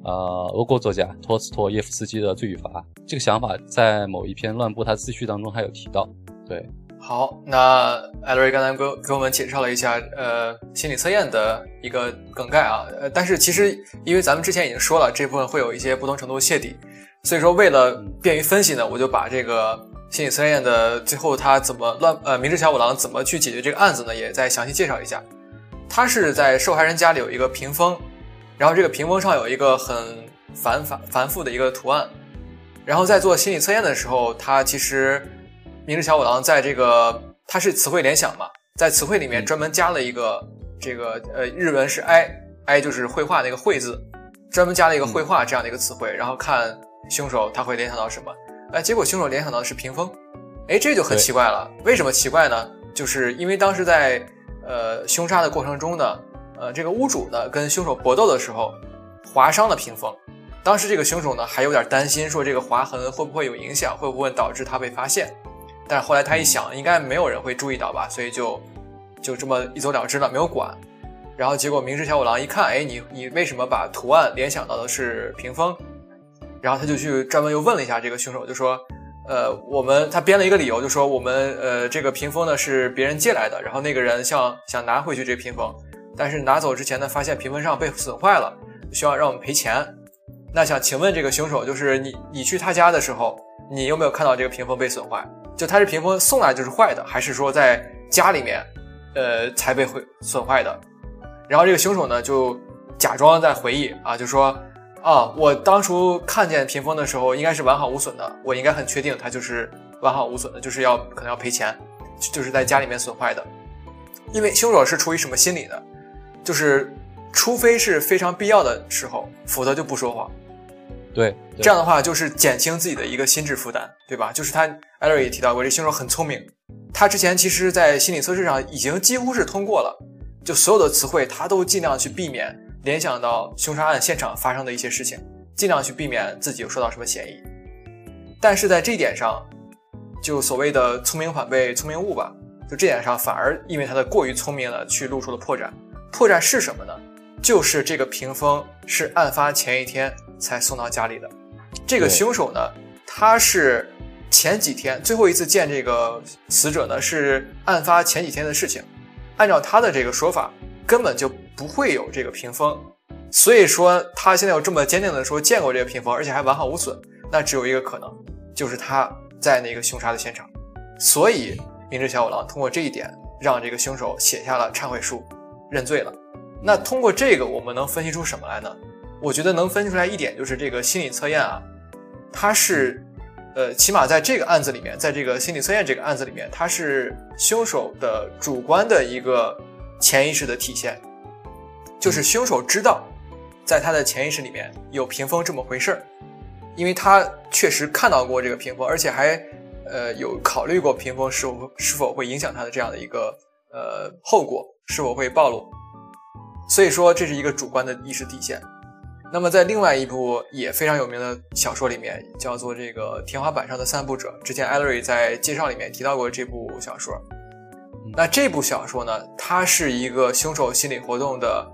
呃俄国作家托斯托耶夫斯基的《罪与罚》。这个想法在某一篇乱步他自序当中还有提到。对，好，那艾瑞刚才给给我们介绍了一下呃心理测验的一个梗概啊，呃，但是其实因为咱们之前已经说了这部分会有一些不同程度的泄底，所以说为了便于分析呢，我就把这个。心理测验的最后，他怎么乱呃，明智小五郎怎么去解决这个案子呢？也再详细介绍一下。他是在受害人家里有一个屏风，然后这个屏风上有一个很繁繁繁复的一个图案。然后在做心理测验的时候，他其实明日小五郎在这个他是词汇联想嘛，在词汇里面专门加了一个这个呃日文是 i i 就是绘画那个绘字，专门加了一个绘画这样的一个词汇，然后看凶手他会联想到什么。哎，结果凶手联想到的是屏风，哎，这就很奇怪了。为什么奇怪呢？就是因为当时在呃凶杀的过程中呢，呃，这个屋主呢跟凶手搏斗的时候划伤了屏风。当时这个凶手呢还有点担心，说这个划痕会不会有影响，会不会导致他被发现？但是后来他一想，应该没有人会注意到吧，所以就就这么一走了之了，没有管。然后结果明智小五郎一看，哎，你你为什么把图案联想到的是屏风？然后他就去专门又问了一下这个凶手，就说，呃，我们他编了一个理由，就说我们呃这个屏风呢是别人借来的，然后那个人想想拿回去这屏风，但是拿走之前呢发现屏风上被损坏了，需要让我们赔钱。那想请问这个凶手，就是你你去他家的时候，你有没有看到这个屏风被损坏？就他这屏风送来就是坏的，还是说在家里面，呃才被毁损坏的？然后这个凶手呢就假装在回忆啊，就说。啊，我当初看见屏风的时候，应该是完好无损的。我应该很确定它就是完好无损的，就是要可能要赔钱，就是在家里面损坏的。因为凶手是出于什么心理呢？就是除非是非常必要的时候，否则就不说谎。对，这样的话就是减轻自己的一个心智负担，对吧？就是他艾瑞也提到过，这凶手很聪明，他之前其实在心理测试上已经几乎是通过了，就所有的词汇他都尽量去避免。联想到凶杀案现场发生的一些事情，尽量去避免自己有受到什么嫌疑。但是在这一点上，就所谓的聪明反被聪明误吧，就这点上反而因为他的过于聪明了，去露出了破绽。破绽是什么呢？就是这个屏风是案发前一天才送到家里的。这个凶手呢，他是前几天最后一次见这个死者呢，是案发前几天的事情。按照他的这个说法。根本就不会有这个屏风，所以说他现在又这么坚定的说见过这个屏风，而且还完好无损，那只有一个可能，就是他在那个凶杀的现场。所以明智小五郎通过这一点，让这个凶手写下了忏悔书，认罪了。那通过这个，我们能分析出什么来呢？我觉得能分析出来一点，就是这个心理测验啊，它是，呃，起码在这个案子里面，在这个心理测验这个案子里面，它是凶手的主观的一个。潜意识的体现，就是凶手知道，在他的潜意识里面有屏风这么回事儿，因为他确实看到过这个屏风，而且还呃有考虑过屏风是否是否会影响他的这样的一个呃后果，是否会暴露。所以说这是一个主观的意识体现。那么在另外一部也非常有名的小说里面，叫做这个《天花板上的散步者》，之前艾瑞在介绍里面提到过这部小说。那这部小说呢？它是一个凶手心理活动的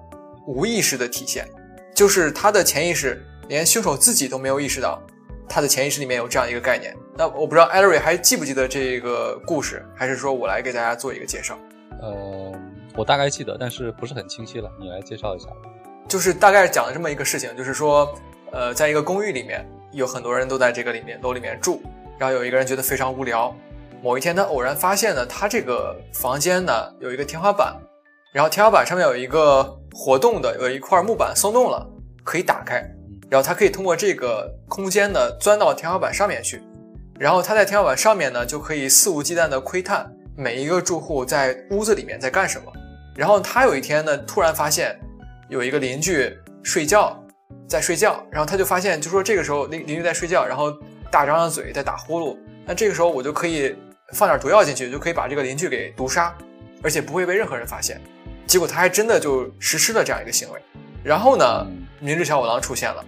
无意识的体现，就是他的潜意识连凶手自己都没有意识到，他的潜意识里面有这样一个概念。那我不知道艾瑞还记不记得这个故事，还是说我来给大家做一个介绍？呃，我大概记得，但是不是很清晰了，你来介绍一下。就是大概讲了这么一个事情，就是说，呃，在一个公寓里面，有很多人都在这个里面楼里面住，然后有一个人觉得非常无聊。某一天，他偶然发现呢，他这个房间呢有一个天花板，然后天花板上面有一个活动的，有一块木板松动了，可以打开，然后他可以通过这个空间呢钻到天花板上面去，然后他在天花板上面呢就可以肆无忌惮地窥探每一个住户在屋子里面在干什么。然后他有一天呢突然发现有一个邻居睡觉，在睡觉，然后他就发现就说这个时候邻邻居在睡觉，然后大张着嘴在打呼噜，那这个时候我就可以。放点毒药进去，就可以把这个邻居给毒杀，而且不会被任何人发现。结果他还真的就实施了这样一个行为。然后呢，明智小五郎出现了，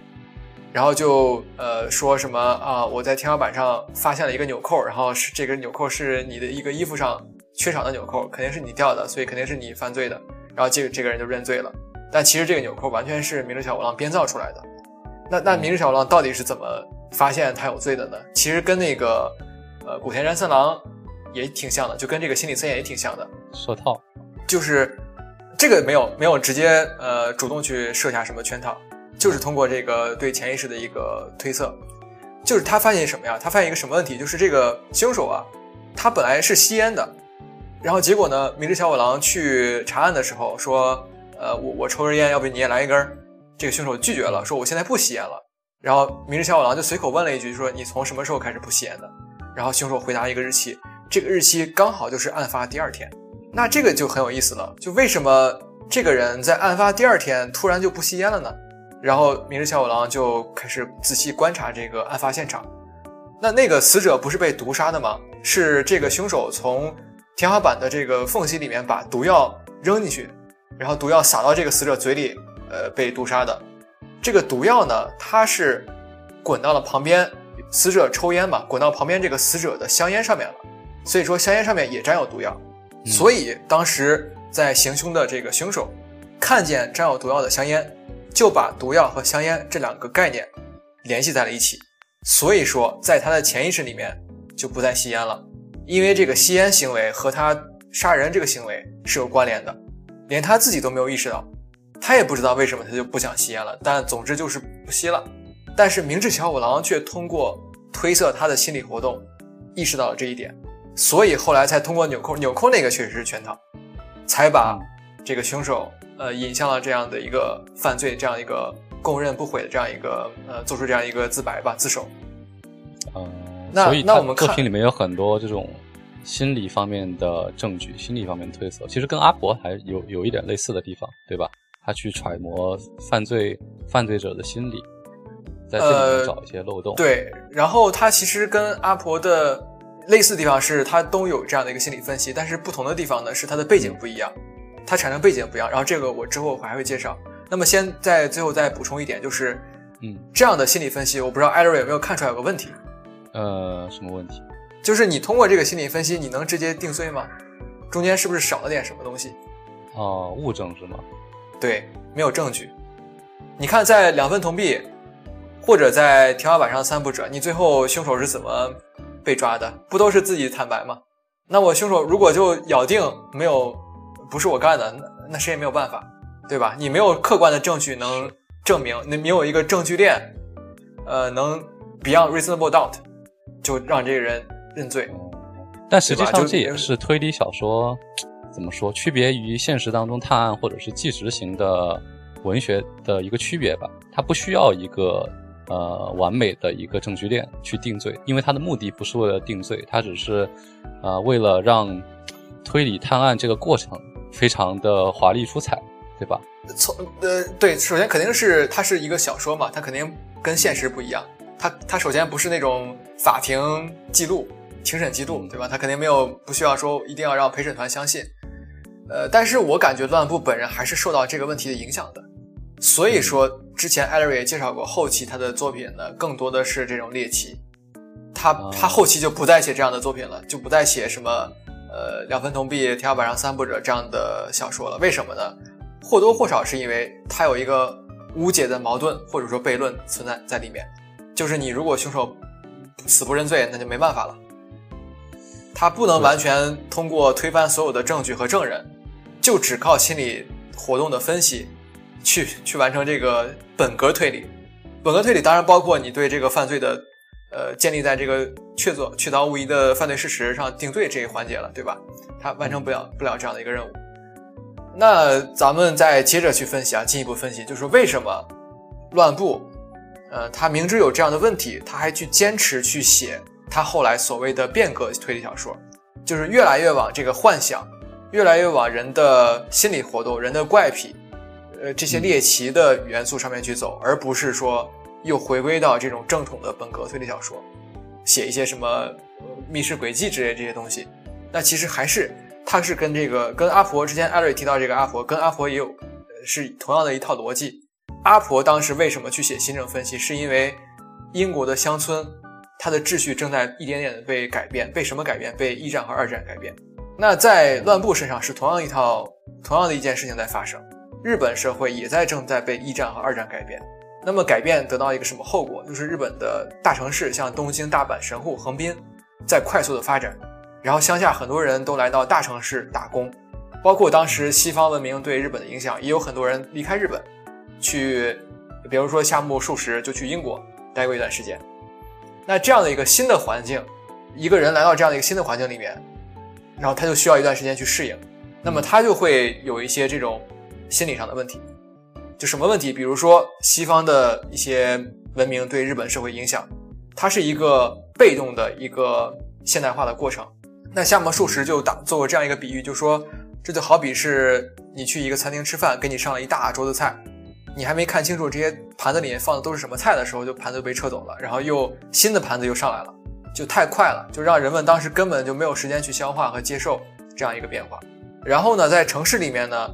然后就呃说什么啊，我在天花板上发现了一个纽扣，然后是这个纽扣是你的一个衣服上缺少的纽扣，肯定是你掉的，所以肯定是你犯罪的。然后这个这个人就认罪了。但其实这个纽扣完全是明智小五郎编造出来的。那那明智小五郎到底是怎么发现他有罪的呢？其实跟那个呃古田山三郎也挺像的，就跟这个心理测验也挺像的，手套。就是这个没有没有直接呃主动去设下什么圈套，就是通过这个对潜意识的一个推测，就是他发现什么呀？他发现一个什么问题？就是这个凶手啊，他本来是吸烟的，然后结果呢，明智小五郎去查案的时候说，呃，我我抽根烟，要不你也来一根？这个凶手拒绝了，说我现在不吸烟了。然后明智小五郎就随口问了一句，说你从什么时候开始不吸烟的？然后凶手回答一个日期，这个日期刚好就是案发第二天。那这个就很有意思了，就为什么这个人在案发第二天突然就不吸烟了呢？然后明日小五郎就开始仔细观察这个案发现场。那那个死者不是被毒杀的吗？是这个凶手从天花板的这个缝隙里面把毒药扔进去，然后毒药撒到这个死者嘴里，呃，被毒杀的。这个毒药呢，它是滚到了旁边，死者抽烟嘛，滚到旁边这个死者的香烟上面了，所以说香烟上面也沾有毒药。所以当时在行凶的这个凶手看见沾有毒药的香烟，就把毒药和香烟这两个概念联系在了一起。所以说，在他的潜意识里面就不再吸烟了，因为这个吸烟行为和他杀人这个行为是有关联的，连他自己都没有意识到，他也不知道为什么他就不想吸烟了。但总之就是不吸了。但是明智小五郎却通过推测他的心理活动，意识到了这一点。所以后来才通过纽扣，纽扣那个确实是圈套，才把这个凶手呃引向了这样的一个犯罪，这样一个供认不讳的这样一个呃做出这样一个自白吧自首。嗯，那那我们看作品里面有很多这种心理方面的证据，心理方面的推测，其实跟阿婆还有有一点类似的地方，对吧？他去揣摩犯罪犯罪者的心理，在这里呃面找一些漏洞。对，然后他其实跟阿婆的类似的地方是，他都有这样的一个心理分析，但是不同的地方呢是他的背景不一样，他产生背景不一样。然后这个我之后还会介绍。那么先在最后再补充一点，就是嗯，这样的心理分析，我不知道艾瑞有没有看出来有个问题，呃，什么问题？就是你通过这个心理分析，你能直接定罪吗？中间是不是少了点什么东西？哦、物证是吗？对，没有证据。你看，在两分铜币，或者在天花板上三步者，你最后凶手是怎么被抓的？不都是自己坦白吗？那我凶手如果就咬定没有，不是我干的，那那谁也没有办法，对吧？你没有客观的证据能证明，你没有一个证据链，呃，能 beyond reasonable doubt，就让这个人认罪。但实际上这也是推理小说怎么说，区别于现实当中探案或者是纪实型的文学的一个区别吧。它不需要一个呃完美的一个证据链去定罪，因为它的目的不是为了定罪，它只是呃为了让推理探案这个过程非常的华丽出彩，对吧？从呃对，首先肯定是它是一个小说嘛，它肯定跟现实不一样。它它首先不是那种法庭记录、庭审记录，对吧？他肯定没有不需要说一定要让陪审团相信。呃，但是我感觉乱步本人还是受到这个问题的影响的。所以说，之前艾瑞也介绍过，后期他的作品呢更多的是这种猎奇。他他后期就不再写这样的作品了，就不再写什么呃两分铜币、天花板上散步者这样的小说了。为什么呢？或多或少是因为他有一个无解的矛盾或者说悖论存在在里面，就是你如果凶手死不认罪，那就没办法了。他不能完全通过推翻所有的证据和证人，就只靠心理活动的分析，去去完成这个本格推理。本格推理当然包括你对这个犯罪的，呃，建立在这个确凿确凿无疑的犯罪事实上定罪这一环节了，对吧？他完成不了不了这样的一个任务。那咱们再接着去分析啊，进一步分析，就是为什么乱步，呃，他明知有这样的问题，他还去坚持去写他后来所谓的变革推理小说，就是越来越往这个幻想，越来越往人的心理活动、人的怪癖，呃，这些猎奇的元素上面去走，而不是说又回归到这种正统的本格推理小说，写一些什么呃密室轨迹之类这些东西。那其实还是他是跟这个跟阿婆之前艾瑞提到这个阿婆，跟阿婆也有是同样的一套逻辑。阿婆当时为什么去写新政分析，是因为英国的乡村它的秩序正在一点点的被改变，被什么改变？被一战和二战改变。那在乱步身上是同样一套同样的一件事情在发生，日本社会也在正在被一战和二战改变。那么改变得到一个什么后果？就是日本的大城市，像东京、大阪、神户、横滨，在快速的发展，然后乡下很多人都来到大城市打工，包括当时西方文明对日本的影响，也有很多人离开日本，去，比如说夏目漱石就去英国待过一段时间。那这样的一个新的环境，一个人来到这样的一个新的环境里面，然后他就需要一段时间去适应，那么他就会有一些这种心理上的问题。就什么问题？比如说西方的一些文明对日本社会影响，它是一个被动的一个现代化的过程。那夏目漱石就打做过这样一个比喻，就说这就好比是你去一个餐厅吃饭，给你上了一大桌子菜，你还没看清楚这些盘子里面放的都是什么菜的时候，就盘子被撤走了，然后又新的盘子又上来了，就太快了，就让人们当时根本就没有时间去消化和接受这样一个变化。然后呢，在城市里面呢。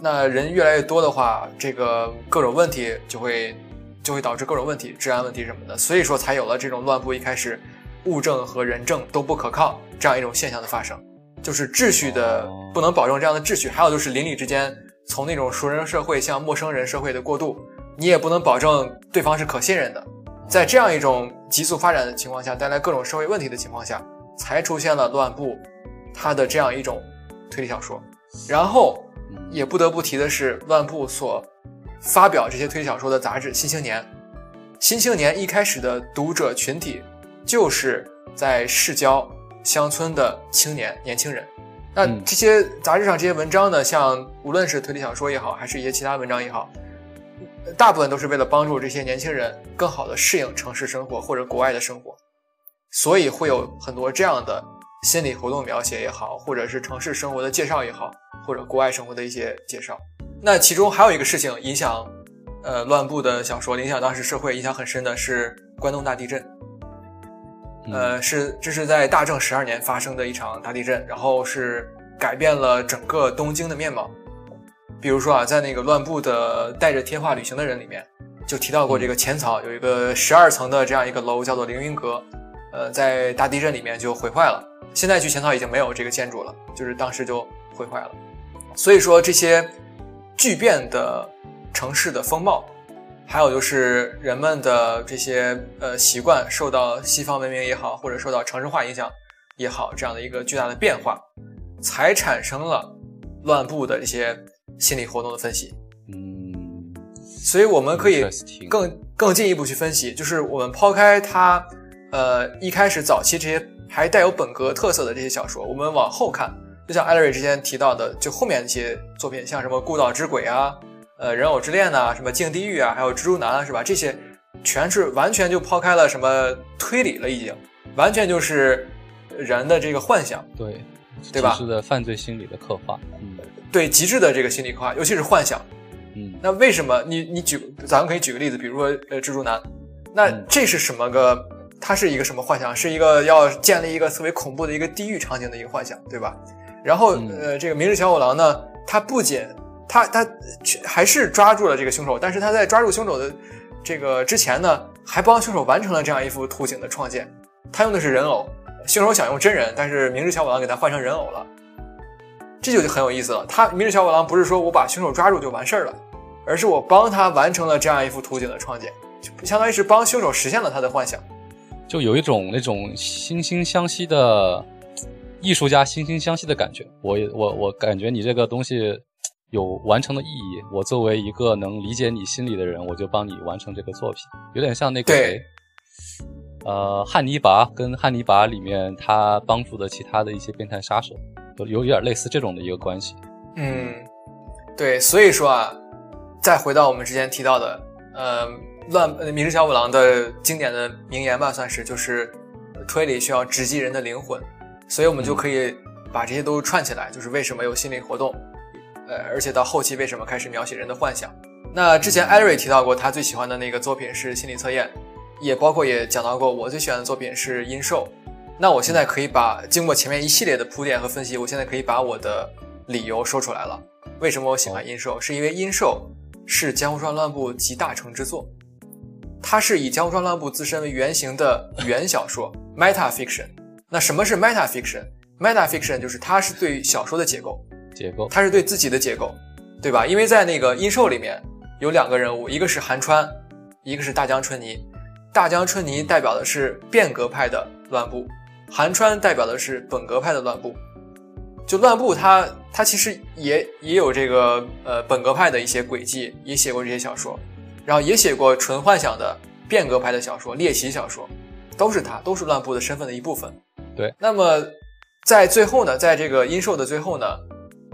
那人越来越多的话，这个各种问题就会就会导致各种问题，治安问题什么的，所以说才有了这种乱步一开始物证和人证都不可靠这样一种现象的发生，就是秩序的不能保证这样的秩序，还有就是邻里之间从那种熟人社会向陌生人社会的过渡，你也不能保证对方是可信任的，在这样一种急速发展的情况下，带来各种社会问题的情况下，才出现了乱步，它的这样一种推理小说，然后。也不得不提的是，乱步所发表这些推理小说的杂志《新青年》。《新青年》一开始的读者群体就是在市郊乡村的青年年轻人。那这些杂志上这些文章呢，像无论是推理小说也好，还是一些其他文章也好，大部分都是为了帮助这些年轻人更好的适应城市生活或者国外的生活，所以会有很多这样的。心理活动描写也好，或者是城市生活的介绍也好，或者国外生活的一些介绍。那其中还有一个事情影响，呃，乱步的小说影响当时社会影响很深的是关东大地震。呃，是这是在大正十二年发生的一场大地震，然后是改变了整个东京的面貌。比如说啊，在那个乱步的带着贴画旅行的人里面，就提到过这个浅草有一个十二层的这样一个楼叫做凌云阁，呃，在大地震里面就毁坏了。现在去浅草已经没有这个建筑了，就是当时就毁坏了。所以说这些巨变的城市的风貌，还有就是人们的这些呃习惯受到西方文明也好，或者受到城市化影响也好，这样的一个巨大的变化，才产生了乱步的这些心理活动的分析。嗯，所以我们可以更更进一步去分析，就是我们抛开它呃一开始早期这些。还带有本格特色的这些小说，我们往后看，就像艾瑞之前提到的，就后面那些作品，像什么《孤岛之鬼》啊，呃，《人偶之恋》呐，什么《镜地狱》啊，还有《蜘蛛男》啊，是吧？这些全是完全就抛开了什么推理了，已经完全就是人的这个幻想，对对吧？极致的犯罪心理的刻画，嗯，对，极致的这个心理刻画，尤其是幻想，嗯，那为什么你你举，咱们可以举个例子，比如说呃，《蜘蛛男》，那这是什么个？它是一个什么幻想？是一个要建立一个特别恐怖的一个地狱场景的一个幻想，对吧？然后，呃，这个明日小五郎呢，他不仅他他还是抓住了这个凶手，但是他在抓住凶手的这个之前呢，还帮凶手完成了这样一幅图景的创建。他用的是人偶，凶手想用真人，但是明日小五郎给他换成人偶了，这就很有意思了。他明日小五郎不是说我把凶手抓住就完事儿了，而是我帮他完成了这样一幅图景的创建，就相当于是帮凶手实现了他的幻想。就有一种那种惺惺相惜的艺术家惺惺相惜的感觉。我我我感觉你这个东西有完成的意义。我作为一个能理解你心里的人，我就帮你完成这个作品，有点像那个谁，呃，汉尼拔跟汉尼拔里面他帮助的其他的一些变态杀手，有有点类似这种的一个关系。嗯，对，所以说啊，再回到我们之前提到的，呃。乱呃，米日小五郎的经典的名言吧，算是就是推理需要直击人的灵魂，所以我们就可以把这些都串起来，就是为什么有心理活动，呃，而且到后期为什么开始描写人的幻想。那之前艾瑞提到过，他最喜欢的那个作品是心理测验，也包括也讲到过我最喜欢的作品是阴兽。那我现在可以把经过前面一系列的铺垫和分析，我现在可以把我的理由说出来了。为什么我喜欢阴兽？是因为阴兽是江户川乱步集大成之作。它是以江户川乱步自身为原型的原小说 （meta fiction）。那什么是 meta fiction？meta fiction 就是它是对小说的结构，解构，他是对自己的解构，对吧？因为在那个阴兽里面有两个人物，一个是寒川，一个是大江春泥。大江春泥代表的是变革派的乱步，韩川代表的是本格派的乱步。就乱步，他他其实也也有这个呃本格派的一些轨迹，也写过这些小说，然后也写过纯幻想的变革派的小说、猎奇小说，都是他，都是乱步的身份的一部分。对，那么在最后呢，在这个阴寿的最后呢，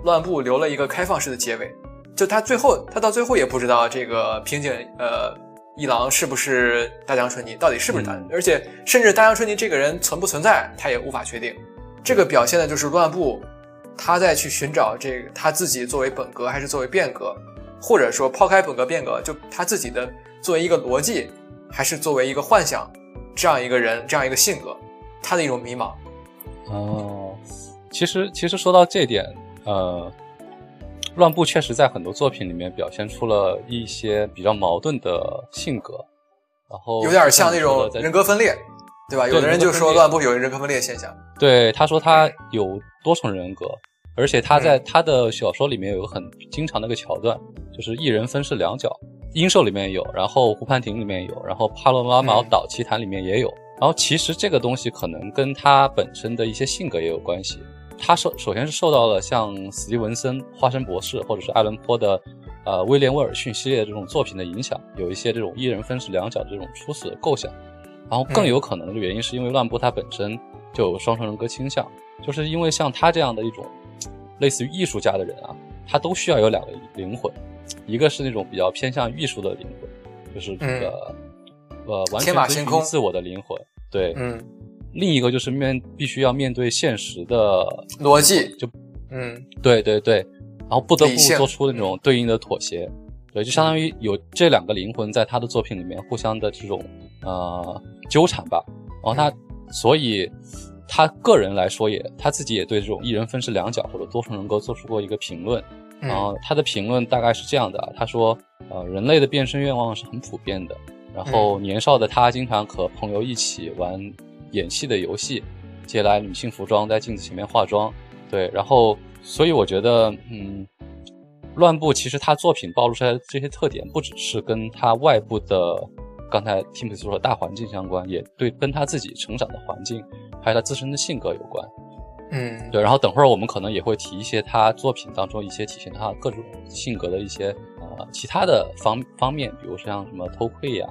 乱步留了一个开放式的结尾，就他最后他到最后也不知道这个平井呃一郎是不是大江春泥，到底是不是他，而且甚至大江春泥这个人存不存在，他也无法确定。这个表现的就是乱步。他在去寻找这个他自己作为本格还是作为变革，或者说抛开本格变革，就他自己的作为一个逻辑，还是作为一个幻想，这样一个人，这样一个性格，他的一种迷茫。哦，其实其实说到这点，呃，乱步确实在很多作品里面表现出了一些比较矛盾的性格，然后有点像那种人格分裂。对吧？有的人就说乱步有人格分裂现象。对，他说他有多重人格，而且他在他的小说里面有个很经常的一个桥段，就是一人分饰两角。阴兽里面有，然后湖畔亭里面有，然后帕洛拉毛岛奇谭里面也有。然后其实这个东西可能跟他本身的一些性格也有关系。他受首先是受到了像史蒂文森、花生博士或者是艾伦坡的呃威廉威尔逊系列的这种作品的影响，有一些这种一人分饰两角的这种初始的构想。然后更有可能的原因是因为乱步他本身就有双重人格倾向，就是因为像他这样的一种类似于艺术家的人啊，他都需要有两个灵魂，一个是那种比较偏向艺术的灵魂，就是这个呃完全遵循自我的灵魂，对，嗯，另一个就是面必须要面对现实的逻辑，就嗯，对对对，然后不得不做出那种对应的妥协。对，就相当于有这两个灵魂在他的作品里面互相的这种呃纠缠吧。然后他，所以他个人来说也他自己也对这种一人分饰两角或者多重人格做出过一个评论。然后他的评论大概是这样的：他说，呃，人类的变身愿望是很普遍的。然后年少的他经常和朋友一起玩演戏的游戏，借来女性服装在镜子前面化妆。对，然后所以我觉得，嗯。乱步其实他作品暴露出来的这些特点，不只是跟他外部的，刚才 Tim 说的大环境相关，也对跟他自己成长的环境，还有他自身的性格有关。嗯，对。然后等会儿我们可能也会提一些他作品当中一些体现他各种性格的一些呃其他的方方面，比如像什么偷窥呀，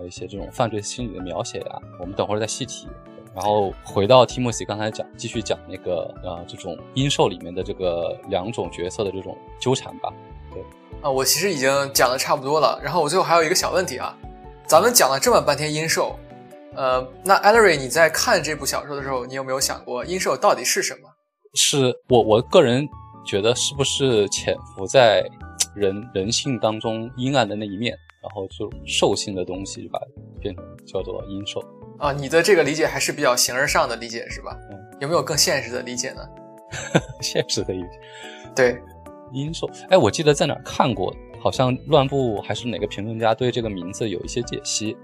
还有一些这种犯罪心理的描写呀，我们等会儿再细提。然后回到 Timothy 刚才讲，继续讲那个呃，这种阴兽里面的这个两种角色的这种纠缠吧。对啊，我其实已经讲的差不多了。然后我最后还有一个小问题啊，咱们讲了这么半天阴兽，呃，那 Ellery 你在看这部小说的时候，你有没有想过阴兽到底是什么？是我我个人觉得是不是潜伏在人人性当中阴暗的那一面，然后就兽性的东西把变成叫做阴兽。啊，你的这个理解还是比较形而上的理解是吧？嗯，有没有更现实的理解呢？(laughs) 现实的理解，对，阴兽。哎，我记得在哪看过，好像乱步还是哪个评论家对这个名字有一些解析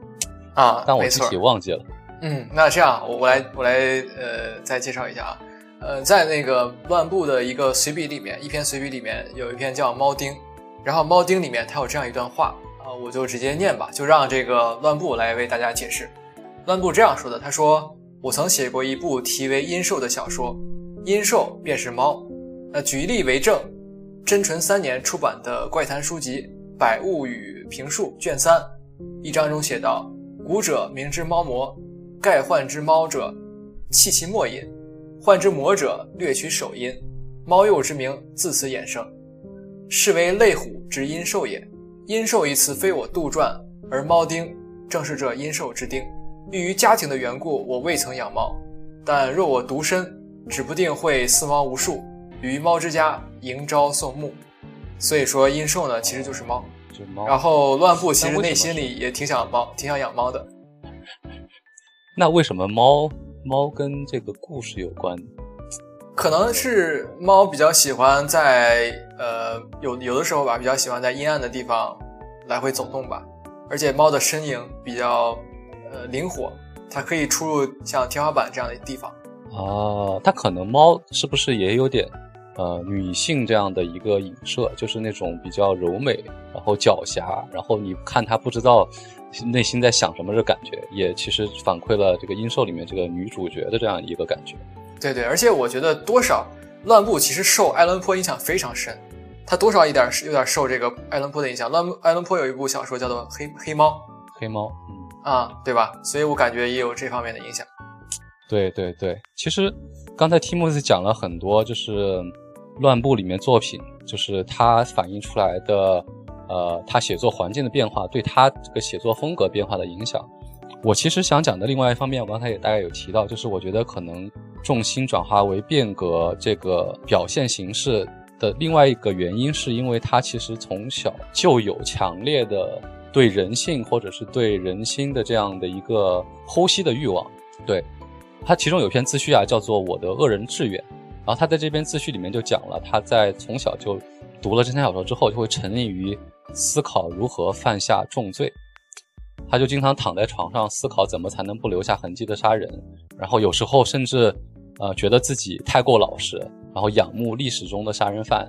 啊，但我具体忘记了。嗯，那这样我我来我来呃再介绍一下啊，呃，在那个乱步的一个随笔里面，一篇随笔里面有一篇叫《猫丁》，然后《猫丁》里面它有这样一段话啊，我就直接念吧，就让这个乱步来为大家解释。乱步这样说的：“他说，我曾写过一部题为《阴兽》的小说，阴兽便是猫。那举例为证，真纯三年出版的怪谈书籍《百物与评述》卷三，一章中写道：古者名之猫魔，盖患之猫者，弃其末音；患之魔者，略取首音。猫幼之名自此衍生，是为类虎之阴兽也。阴兽一词非我杜撰，而猫丁正是这阴兽之丁。”由于家庭的缘故，我未曾养猫，但若我独身，指不定会饲猫无数，于猫之家迎朝送暮。所以说，阴兽呢，其实就是猫。然后乱步其实内心里也挺想猫，挺想养猫的。(laughs) 那为什么猫猫跟这个故事有关？可能是猫比较喜欢在呃有有的时候吧，比较喜欢在阴暗的地方来回走动吧，而且猫的身影比较。呃，灵活，它可以出入像天花板这样的地方。哦，它可能猫是不是也有点呃女性这样的一个影射，就是那种比较柔美，然后狡黠，然后你看它不知道内心在想什么的感觉，也其实反馈了这个阴兽里面这个女主角的这样一个感觉。对对，而且我觉得多少乱步其实受爱伦坡影响非常深，他多少一点有点受这个爱伦坡的影响。乱爱伦坡有一部小说叫做《黑黑猫》，黑猫，嗯。啊，对吧？所以我感觉也有这方面的影响。对对对，其实刚才提莫斯讲了很多，就是乱步里面作品，就是他反映出来的，呃，他写作环境的变化对他这个写作风格变化的影响。我其实想讲的另外一方面，我刚才也大概有提到，就是我觉得可能重心转化为变革这个表现形式的另外一个原因，是因为他其实从小就有强烈的。对人性或者是对人心的这样的一个剖析的欲望，对他其中有篇自序啊，叫做《我的恶人志愿》，然后他在这篇自序里面就讲了，他在从小就读了侦探小说之后，就会沉溺于思考如何犯下重罪，他就经常躺在床上思考怎么才能不留下痕迹的杀人，然后有时候甚至呃觉得自己太过老实，然后仰慕历史中的杀人犯。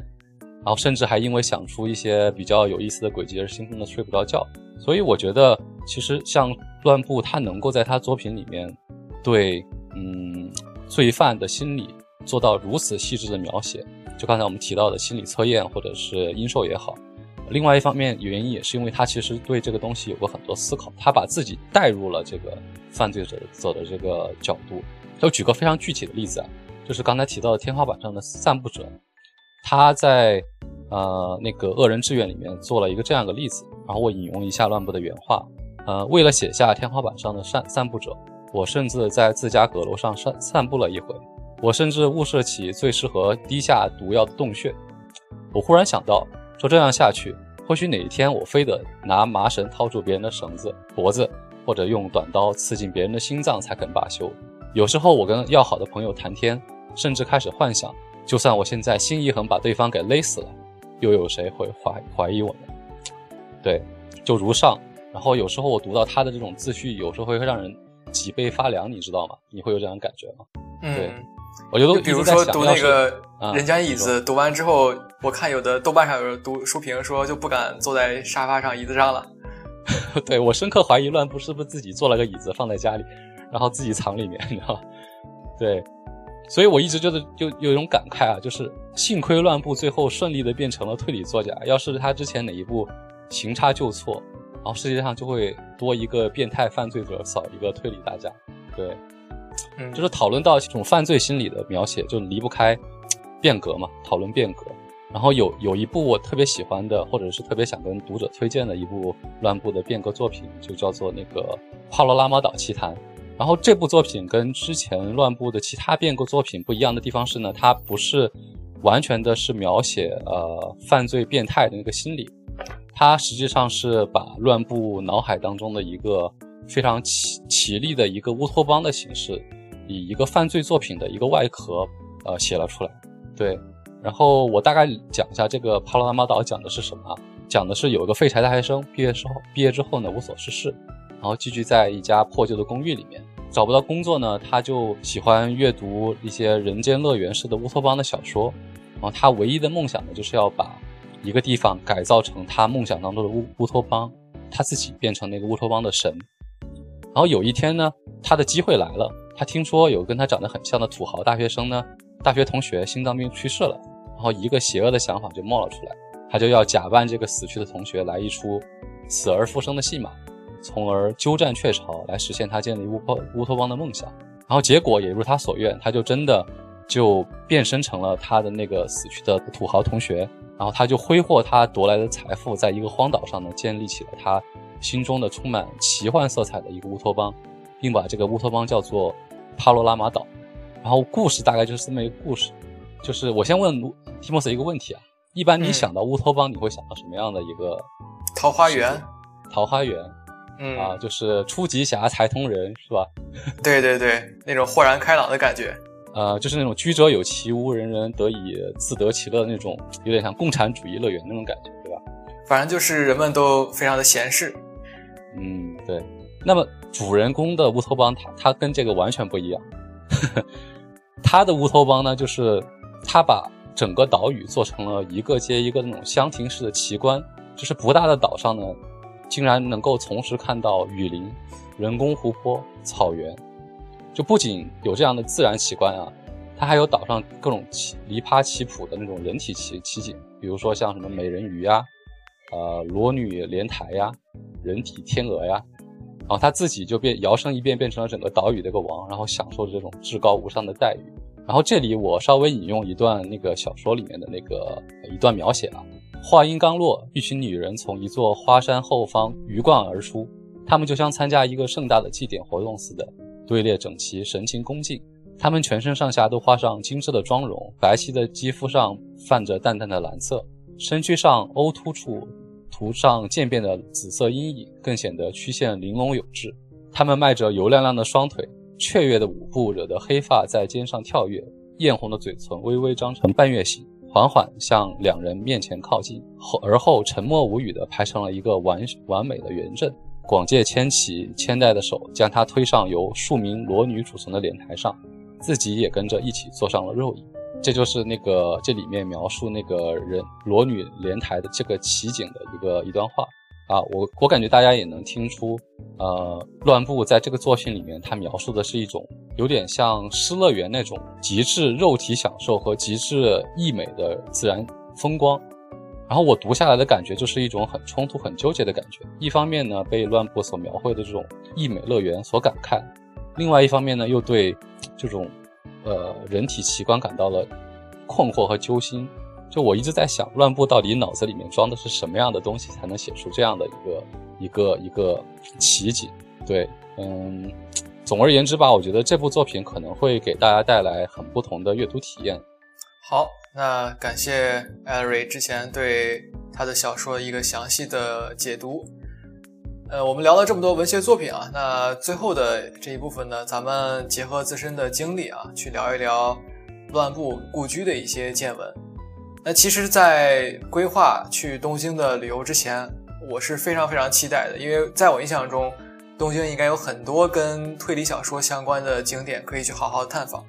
然后甚至还因为想出一些比较有意思的轨迹而兴奋的睡不着觉，所以我觉得其实像乱步，他能够在他作品里面对嗯罪犯的心理做到如此细致的描写，就刚才我们提到的心理测验或者是阴兽也好，另外一方面原因也是因为他其实对这个东西有过很多思考，他把自己带入了这个犯罪者走的这个角度。就举个非常具体的例子啊，就是刚才提到的天花板上的散步者。他在呃那个恶人志愿里面做了一个这样的例子，然后我引用一下乱步的原话，呃，为了写下天花板上的散散步者，我甚至在自家阁楼上散散步了一回，我甚至物色起最适合滴下毒药的洞穴。我忽然想到，说这样下去，或许哪一天我非得拿麻绳套住别人的绳子脖子，或者用短刀刺进别人的心脏才肯罢休。有时候我跟要好的朋友谈天，甚至开始幻想。就算我现在心一横把对方给勒死了，又有谁会怀怀疑我呢？对，就如上。然后有时候我读到他的这种自序，有时候会让人脊背发凉，你知道吗？你会有这样感觉吗？嗯，我觉得比如说读那个《人间椅子》，读完之后，我看有的豆瓣上有读书评说就不敢坐在沙发上、椅子上了。(laughs) 对我深刻怀疑乱步是不是自己做了个椅子放在家里，然后自己藏里面，你知道吗？对。所以我一直觉得就有一种感慨啊，就是幸亏乱步最后顺利的变成了推理作家，要是他之前哪一部行差就错，然后世界上就会多一个变态犯罪者，少一个推理大家。对，嗯，就是讨论到这种犯罪心理的描写，就离不开变革嘛，讨论变革。然后有有一部我特别喜欢的，或者是特别想跟读者推荐的一部乱步的变革作品，就叫做那个《帕罗拉玛岛奇谭》。然后这部作品跟之前乱步的其他变革作品不一样的地方是呢，它不是完全的是描写呃犯罪变态的那个心理，它实际上是把乱步脑海当中的一个非常奇奇丽的一个乌托邦的形式，以一个犯罪作品的一个外壳呃写了出来。对，然后我大概讲一下这个帕罗拉玛岛讲的是什么，讲的是有一个废柴大学生毕业之后毕业之后呢无所事事。然后寄居在一家破旧的公寓里面，找不到工作呢，他就喜欢阅读一些人间乐园式的乌托邦的小说。然后他唯一的梦想呢，就是要把一个地方改造成他梦想当中的乌乌托邦，他自己变成那个乌托邦的神。然后有一天呢，他的机会来了，他听说有跟他长得很像的土豪大学生呢，大学同学心脏病去世了，然后一个邪恶的想法就冒了出来，他就要假扮这个死去的同学来一出死而复生的戏码。从而鸠占鹊巢，来实现他建立乌托乌托邦的梦想。然后结果也如他所愿，他就真的就变身成了他的那个死去的土豪同学。然后他就挥霍他夺来的财富，在一个荒岛上呢，建立起了他心中的充满奇幻色彩的一个乌托邦，并把这个乌托邦叫做帕罗拉玛岛。然后故事大概就是这么一个故事。就是我先问提莫斯一个问题啊，一般你想到乌托邦，你会想到什么样的一个桃花源？桃花源。嗯啊，就是初级侠才通人是吧？(laughs) 对对对，那种豁然开朗的感觉。呃，就是那种居者有其屋，人人得以自得其乐的那种，有点像共产主义乐园那种感觉，对吧？反正就是人们都非常的闲适。嗯，对。那么主人公的乌托邦，他他跟这个完全不一样。(laughs) 他的乌托邦呢，就是他把整个岛屿做成了一个接一个那种箱庭式的奇观，就是不大的岛上呢，竟然能够同时看到雨林、人工湖泊、草原，就不仅有这样的自然奇观啊，它还有岛上各种奇离葩奇谱的那种人体奇奇景，比如说像什么美人鱼呀，呃，裸女莲台呀，人体天鹅呀。然后他自己就变摇身一变，变成了整个岛屿的一个王，然后享受着这种至高无上的待遇。然后这里我稍微引用一段那个小说里面的那个一段描写啊，话音刚落，一群女人从一座花山后方鱼贯而出，她们就像参加一个盛大的祭典活动似的，队列整齐，神情恭敬。她们全身上下都画上精致的妆容，白皙的肌肤上泛着淡淡的蓝色，身躯上凹凸处。涂上渐变的紫色阴影，更显得曲线玲珑有致。他们迈着油亮亮的双腿，雀跃的舞步惹得黑发在肩上跳跃，艳红的嘴唇微微张成半月形，缓缓向两人面前靠近，后而后沉默无语的排成了一个完完美的圆阵。广介牵起千代的手，将她推上由数名裸女组成的莲台上，自己也跟着一起坐上了肉椅。这就是那个这里面描述那个人裸女莲台的这个奇景的一个一段话啊，我我感觉大家也能听出，呃，乱步在这个作品里面，他描述的是一种有点像失乐园那种极致肉体享受和极致溢美的自然风光。然后我读下来的感觉就是一种很冲突、很纠结的感觉。一方面呢，被乱步所描绘的这种溢美乐园所感慨；另外一方面呢，又对这种。呃，人体奇观感到了困惑和揪心。就我一直在想，乱步到底脑子里面装的是什么样的东西，才能写出这样的一个一个一个奇景？对，嗯，总而言之吧，我觉得这部作品可能会给大家带来很不同的阅读体验。好，那感谢艾瑞之前对他的小说一个详细的解读。呃，我们聊了这么多文学作品啊，那最后的这一部分呢，咱们结合自身的经历啊，去聊一聊乱步故居的一些见闻。那其实，在规划去东京的旅游之前，我是非常非常期待的，因为在我印象中，东京应该有很多跟推理小说相关的景点可以去好好探访。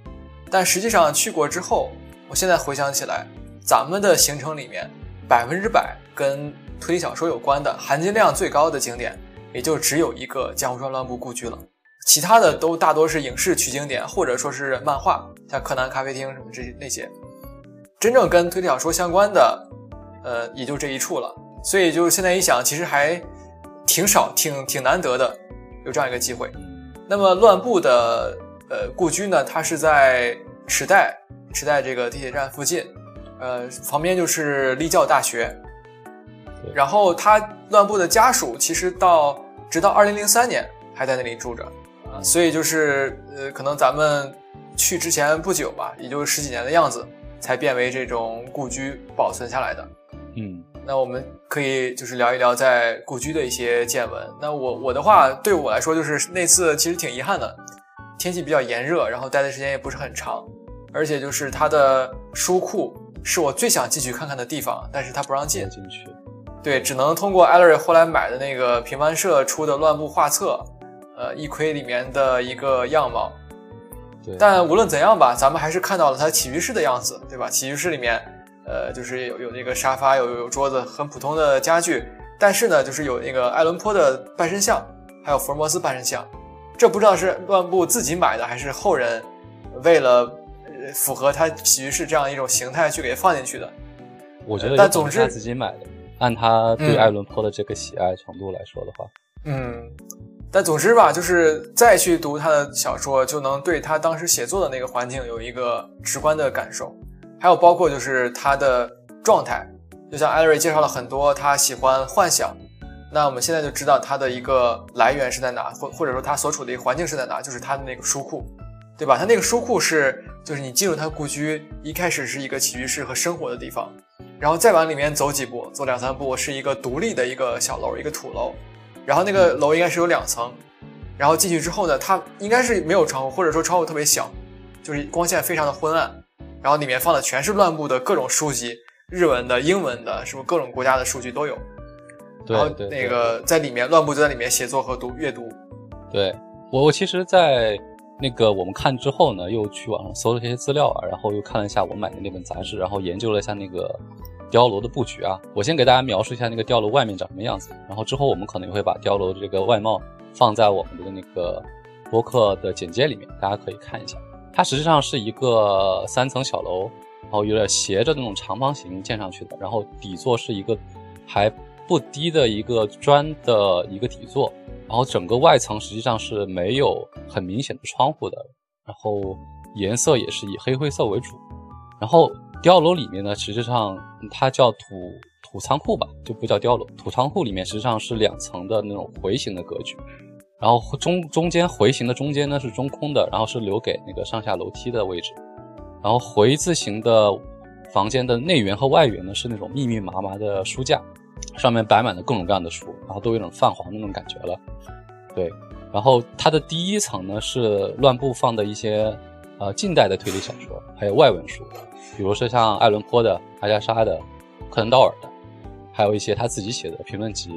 但实际上去过之后，我现在回想起来，咱们的行程里面百分之百跟推理小说有关的、含金量最高的景点。也就只有一个江户川乱步故居了，其他的都大多是影视取景点，或者说是漫画，像柯南咖啡厅什么这些那些，真正跟推理小说相关的，呃，也就这一处了。所以就现在一想，其实还挺少，挺挺难得的，有这样一个机会。那么乱步的呃故居呢，它是在池袋，池袋这个地铁站附近，呃，旁边就是立教大学。然后他乱步的家属其实到直到二零零三年还在那里住着，啊，所以就是呃，可能咱们去之前不久吧，也就十几年的样子，才变为这种故居保存下来的。嗯，那我们可以就是聊一聊在故居的一些见闻。那我我的话，对我来说就是那次其实挺遗憾的，天气比较炎热，然后待的时间也不是很长，而且就是它的书库是我最想进去看看的地方，但是它不让进进去。对，只能通过艾瑞后来买的那个平凡社出的乱步画册，呃，一窥里面的一个样貌。对，但无论怎样吧，咱们还是看到了它起居室的样子，对吧？起居室里面，呃，就是有有那个沙发，有有桌子，很普通的家具。但是呢，就是有那个爱伦坡的半身像，还有福尔摩斯半身像。这不知道是乱步自己买的，还是后人为了符合他起居室这样一种形态去给放进去的。我觉得，但总之自己买的。按他对爱伦坡的这个喜爱程度来说的话，嗯，但总之吧，就是再去读他的小说，就能对他当时写作的那个环境有一个直观的感受。还有包括就是他的状态，就像艾瑞介绍了很多，他喜欢幻想。那我们现在就知道他的一个来源是在哪，或或者说他所处的一个环境是在哪，就是他的那个书库，对吧？他那个书库是，就是你进入他故居，一开始是一个起居室和生活的地方。然后再往里面走几步，走两三步，是一个独立的一个小楼，一个土楼。然后那个楼应该是有两层。然后进去之后呢，它应该是没有窗户，或者说窗户特别小，就是光线非常的昏暗。然后里面放的全是乱布的各种书籍，日文的、英文的，什么各种国家的书籍都有。然后那个在里面乱步就在里面写作和读阅读。对我，我其实，在那个我们看之后呢，又去网上搜了这些资料啊，然后又看了一下我买的那本杂志，然后研究了一下那个碉楼的布局啊。我先给大家描述一下那个碉楼外面长什么样子，然后之后我们可能会把碉楼的这个外貌放在我们的那个播客的简介里面，大家可以看一下。它实际上是一个三层小楼，然后有点斜着那种长方形建上去的，然后底座是一个还不低的一个砖的一个底座。然后整个外层实际上是没有很明显的窗户的，然后颜色也是以黑灰色为主。然后碉楼里面呢，实际上它叫土土仓库吧，就不叫碉楼。土仓库里面实际上是两层的那种回形的格局，然后中中间回形的中间呢是中空的，然后是留给那个上下楼梯的位置。然后回字形的房间的内圆和外圆呢是那种密密麻麻的书架。上面摆满了各种各样的书，然后都有一种泛黄的那种感觉了。对，然后它的第一层呢是乱布放的一些呃近代的推理小说，还有外文书，比如说像爱伦坡的、阿加莎的、柯南道尔的，还有一些他自己写的评论集。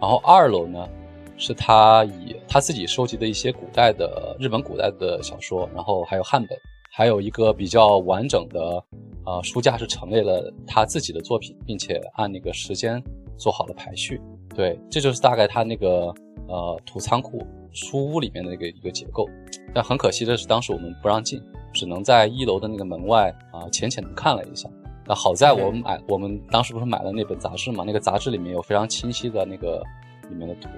然后二楼呢是他以他自己收集的一些古代的日本古代的小说，然后还有汉本，还有一个比较完整的呃书架是陈列了他自己的作品，并且按那个时间。做好了排序，对，这就是大概它那个呃土仓库书屋里面的一个一个结构。但很可惜的是，当时我们不让进，只能在一楼的那个门外啊浅浅的看了一下。那好在我们买，我们当时不是买了那本杂志嘛？那个杂志里面有非常清晰的那个里面的图，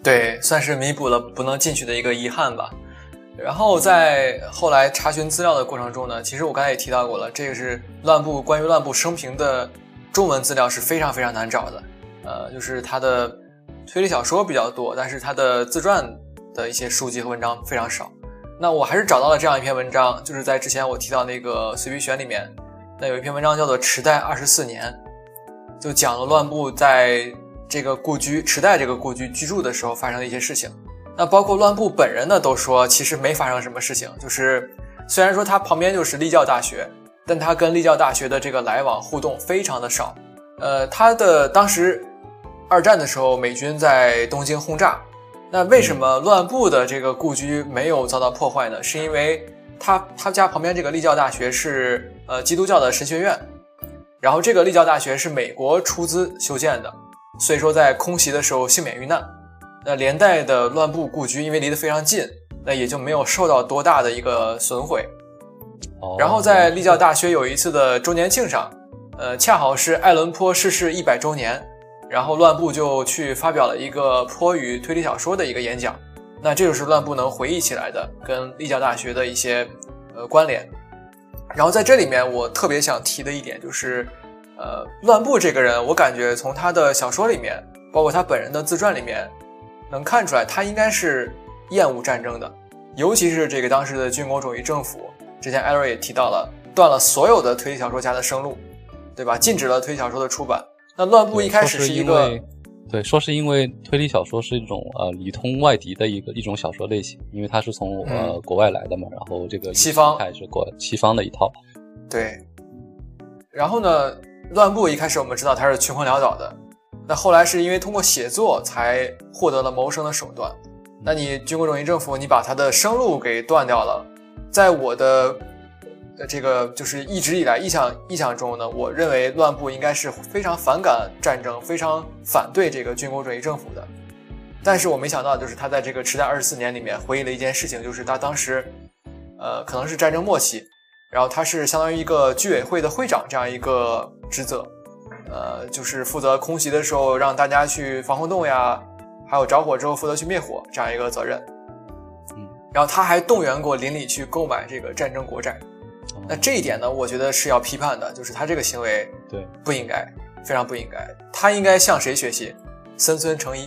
对，算是弥补了不能进去的一个遗憾吧。然后在后来查询资料的过程中呢，其实我刚才也提到过了，这个是乱步关于乱步生平的中文资料是非常非常难找的。呃，就是他的推理小说比较多，但是他的自传的一些书籍和文章非常少。那我还是找到了这样一篇文章，就是在之前我提到那个随笔选里面，那有一篇文章叫做《池袋二十四年》，就讲了乱步在这个故居池袋这个故居居住的时候发生的一些事情。那包括乱步本人呢，都说其实没发生什么事情，就是虽然说他旁边就是立教大学，但他跟立教大学的这个来往互动非常的少。呃，他的当时。二战的时候，美军在东京轰炸。那为什么乱步的这个故居没有遭到破坏呢？是因为他他家旁边这个立教大学是呃基督教的神学院，然后这个立教大学是美国出资修建的，所以说在空袭的时候幸免遇难。那连带的乱步故居因为离得非常近，那也就没有受到多大的一个损毁。然后在立教大学有一次的周年庆上，呃，恰好是爱伦坡逝世一百周年。然后乱步就去发表了一个颇于推理小说的一个演讲，那这就是乱步能回忆起来的跟立教大学的一些呃关联。然后在这里面，我特别想提的一点就是，呃，乱步这个人，我感觉从他的小说里面，包括他本人的自传里面，能看出来他应该是厌恶战争的，尤其是这个当时的军国主义政府，之前艾瑞也提到了，断了所有的推理小说家的生路，对吧？禁止了推理小说的出版。那乱步一开始是一个，对，说是因为推理小说是一种呃里通外敌的一个一种小说类型，因为它是从呃国外来的嘛，然后这个西方还是国西方的一套，对。然后呢，乱步一开始我们知道他是穷困潦倒的，那后来是因为通过写作才获得了谋生的手段。那你军国主义政府，你把他的生路给断掉了，在我的。呃，这个就是一直以来印象印象中呢，我认为乱步应该是非常反感战争，非常反对这个军国主义政府的。但是我没想到，就是他在这个迟待二十四年里面回忆了一件事情，就是他当时，呃，可能是战争末期，然后他是相当于一个居委会的会长这样一个职责，呃，就是负责空袭的时候让大家去防空洞呀，还有着火之后负责去灭火这样一个责任。嗯，然后他还动员过邻里去购买这个战争国债。那这一点呢，我觉得是要批判的，就是他这个行为对不应该，非常不应该。他应该向谁学习？森村诚一。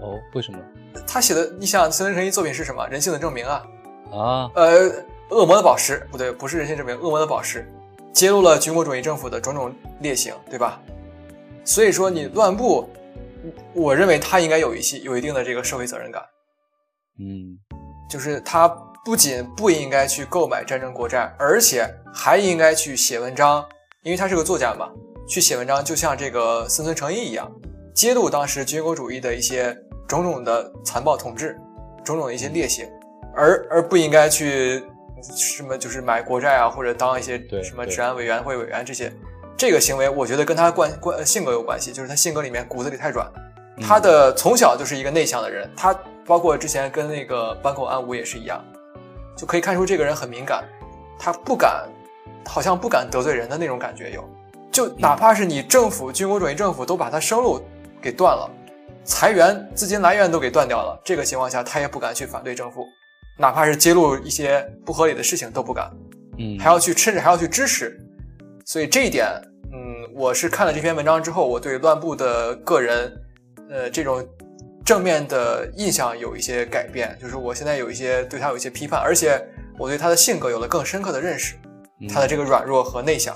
哦，为什么？他写的，你想森村诚一作品是什么？人性的证明啊。啊。呃，恶魔的宝石不对，不是人性证明，恶魔的宝石揭露了军国主义政府的种种劣行，对吧？所以说你乱步，我认为他应该有一些有一定的这个社会责任感。嗯，就是他。不仅不应该去购买战争国债，而且还应该去写文章，因为他是个作家嘛，去写文章，就像这个森村诚一一样，揭露当时军国主义的一些种种的残暴统治，种种的一些劣行，而而不应该去什么就是买国债啊，或者当一些什么治安委员会委员这些。这个行为，我觉得跟他关关性格有关系，就是他性格里面骨子里太软。他的从小就是一个内向的人，他包括之前跟那个坂口安吾也是一样，就可以看出这个人很敏感，他不敢，好像不敢得罪人的那种感觉有。就哪怕是你政府军国主义政府都把他生路给断了，裁员资金来源都给断掉了，这个情况下他也不敢去反对政府，哪怕是揭露一些不合理的事情都不敢，嗯，还要去甚至还要去支持。所以这一点，嗯，我是看了这篇文章之后，我对乱步的个人，呃，这种正面的印象有一些改变，就是我现在有一些对他有一些批判，而且我对他的性格有了更深刻的认识，嗯他的这个软弱和内向。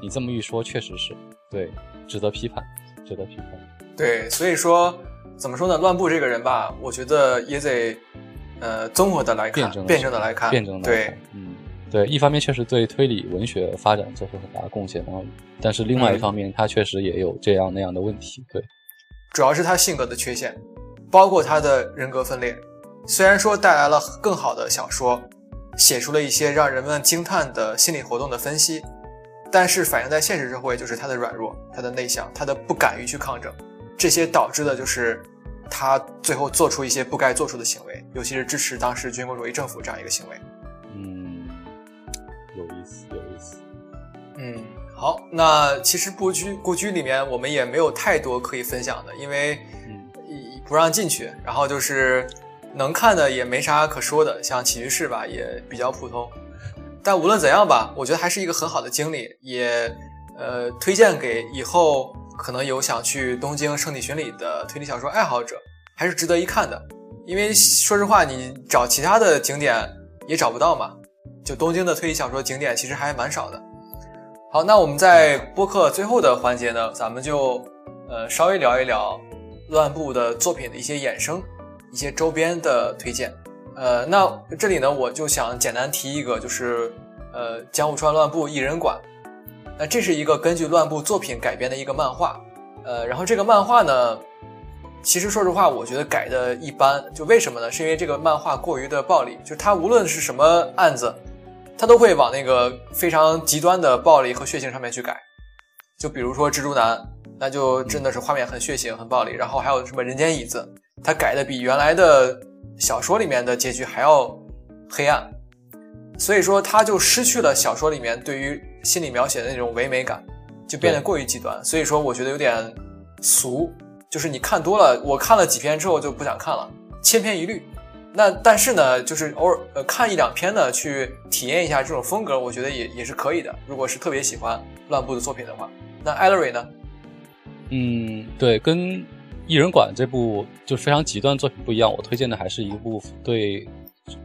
你这么一说，确实是对，值得批判，值得批判。对，所以说怎么说呢？乱步这个人吧，我觉得也得，呃，综合的来看，辩证的来看，辩证的对，嗯，对，一方面确实对推理文学发展做出很大的贡献，然后，但是另外一方面，他确实也有这样那样的问题，对，主要是他性格的缺陷，包括他的人格分裂。虽然说带来了更好的小说，写出了一些让人们惊叹的心理活动的分析，但是反映在现实社会就是他的软弱、他的内向、他的不敢于去抗争，这些导致的就是他最后做出一些不该做出的行为，尤其是支持当时军国主义政府这样一个行为。嗯，有意思，有意思。嗯，好，那其实故居故居里面我们也没有太多可以分享的，因为不让进去，然后就是能看的也没啥可说的，像起居室吧也比较普通。但无论怎样吧，我觉得还是一个很好的经历，也呃推荐给以后可能有想去东京圣地巡礼的推理小说爱好者，还是值得一看的。因为说实话，你找其他的景点也找不到嘛，就东京的推理小说景点其实还蛮少的。好，那我们在播客最后的环节呢，咱们就呃稍微聊一聊乱步的作品的一些衍生、一些周边的推荐。呃，那这里呢，我就想简单提一个，就是呃江户川乱步艺人馆。那这是一个根据乱步作品改编的一个漫画，呃，然后这个漫画呢，其实说实话，我觉得改的一般。就为什么呢？是因为这个漫画过于的暴力，就它无论是什么案子，它都会往那个非常极端的暴力和血腥上面去改。就比如说蜘蛛男，那就真的是画面很血腥、很暴力。然后还有什么人间椅子，它改的比原来的小说里面的结局还要黑暗，所以说它就失去了小说里面对于心理描写的那种唯美感，就变得过于极端。所以说我觉得有点俗，就是你看多了，我看了几篇之后就不想看了，千篇一律。那但是呢，就是偶尔呃看一两篇呢，去体验一下这种风格，我觉得也也是可以的。如果是特别喜欢乱步的作品的话，那艾勒瑞呢？嗯，对，跟《异人馆》这部就非常极端作品不一样，我推荐的还是一部对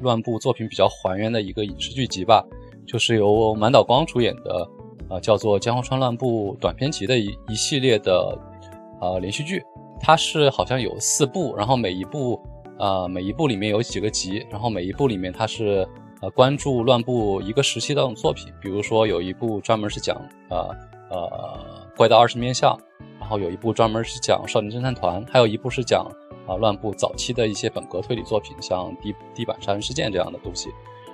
乱步作品比较还原的一个影视剧集吧，就是由满岛光主演的，呃，叫做《江户川乱步》短篇集的一一系列的呃连续剧。它是好像有四部，然后每一部呃每一部里面有几个集，然后每一部里面它是呃关注乱步一个时期的作品，比如说有一部专门是讲呃呃怪盗二十面相。然后有一部专门是讲少年侦探团，还有一部是讲啊、乱步早期的一些本格推理作品，像地地板杀人事件这样的东西。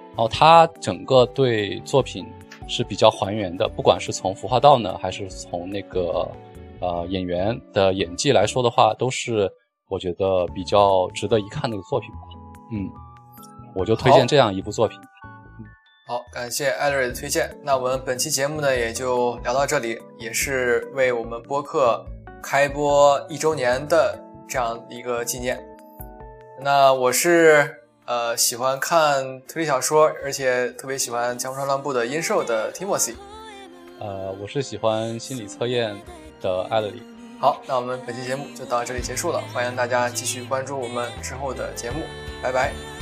然后他整个对作品是比较还原的，不管是从服化道呢，还是从那个呃演员的演技来说的话，都是我觉得比较值得一看的一个作品吧。嗯，我就推荐这样一部作品。好，感谢艾瑞的推荐。那我们本期节目呢，也就聊到这里，也是为我们播客开播一周年的这样一个纪念。那我是呃喜欢看推理小说，而且特别喜欢江户川乱步的阴兽的 Timothy。呃，我是喜欢心理测验的艾勒里。好，那我们本期节目就到这里结束了，欢迎大家继续关注我们之后的节目。拜拜。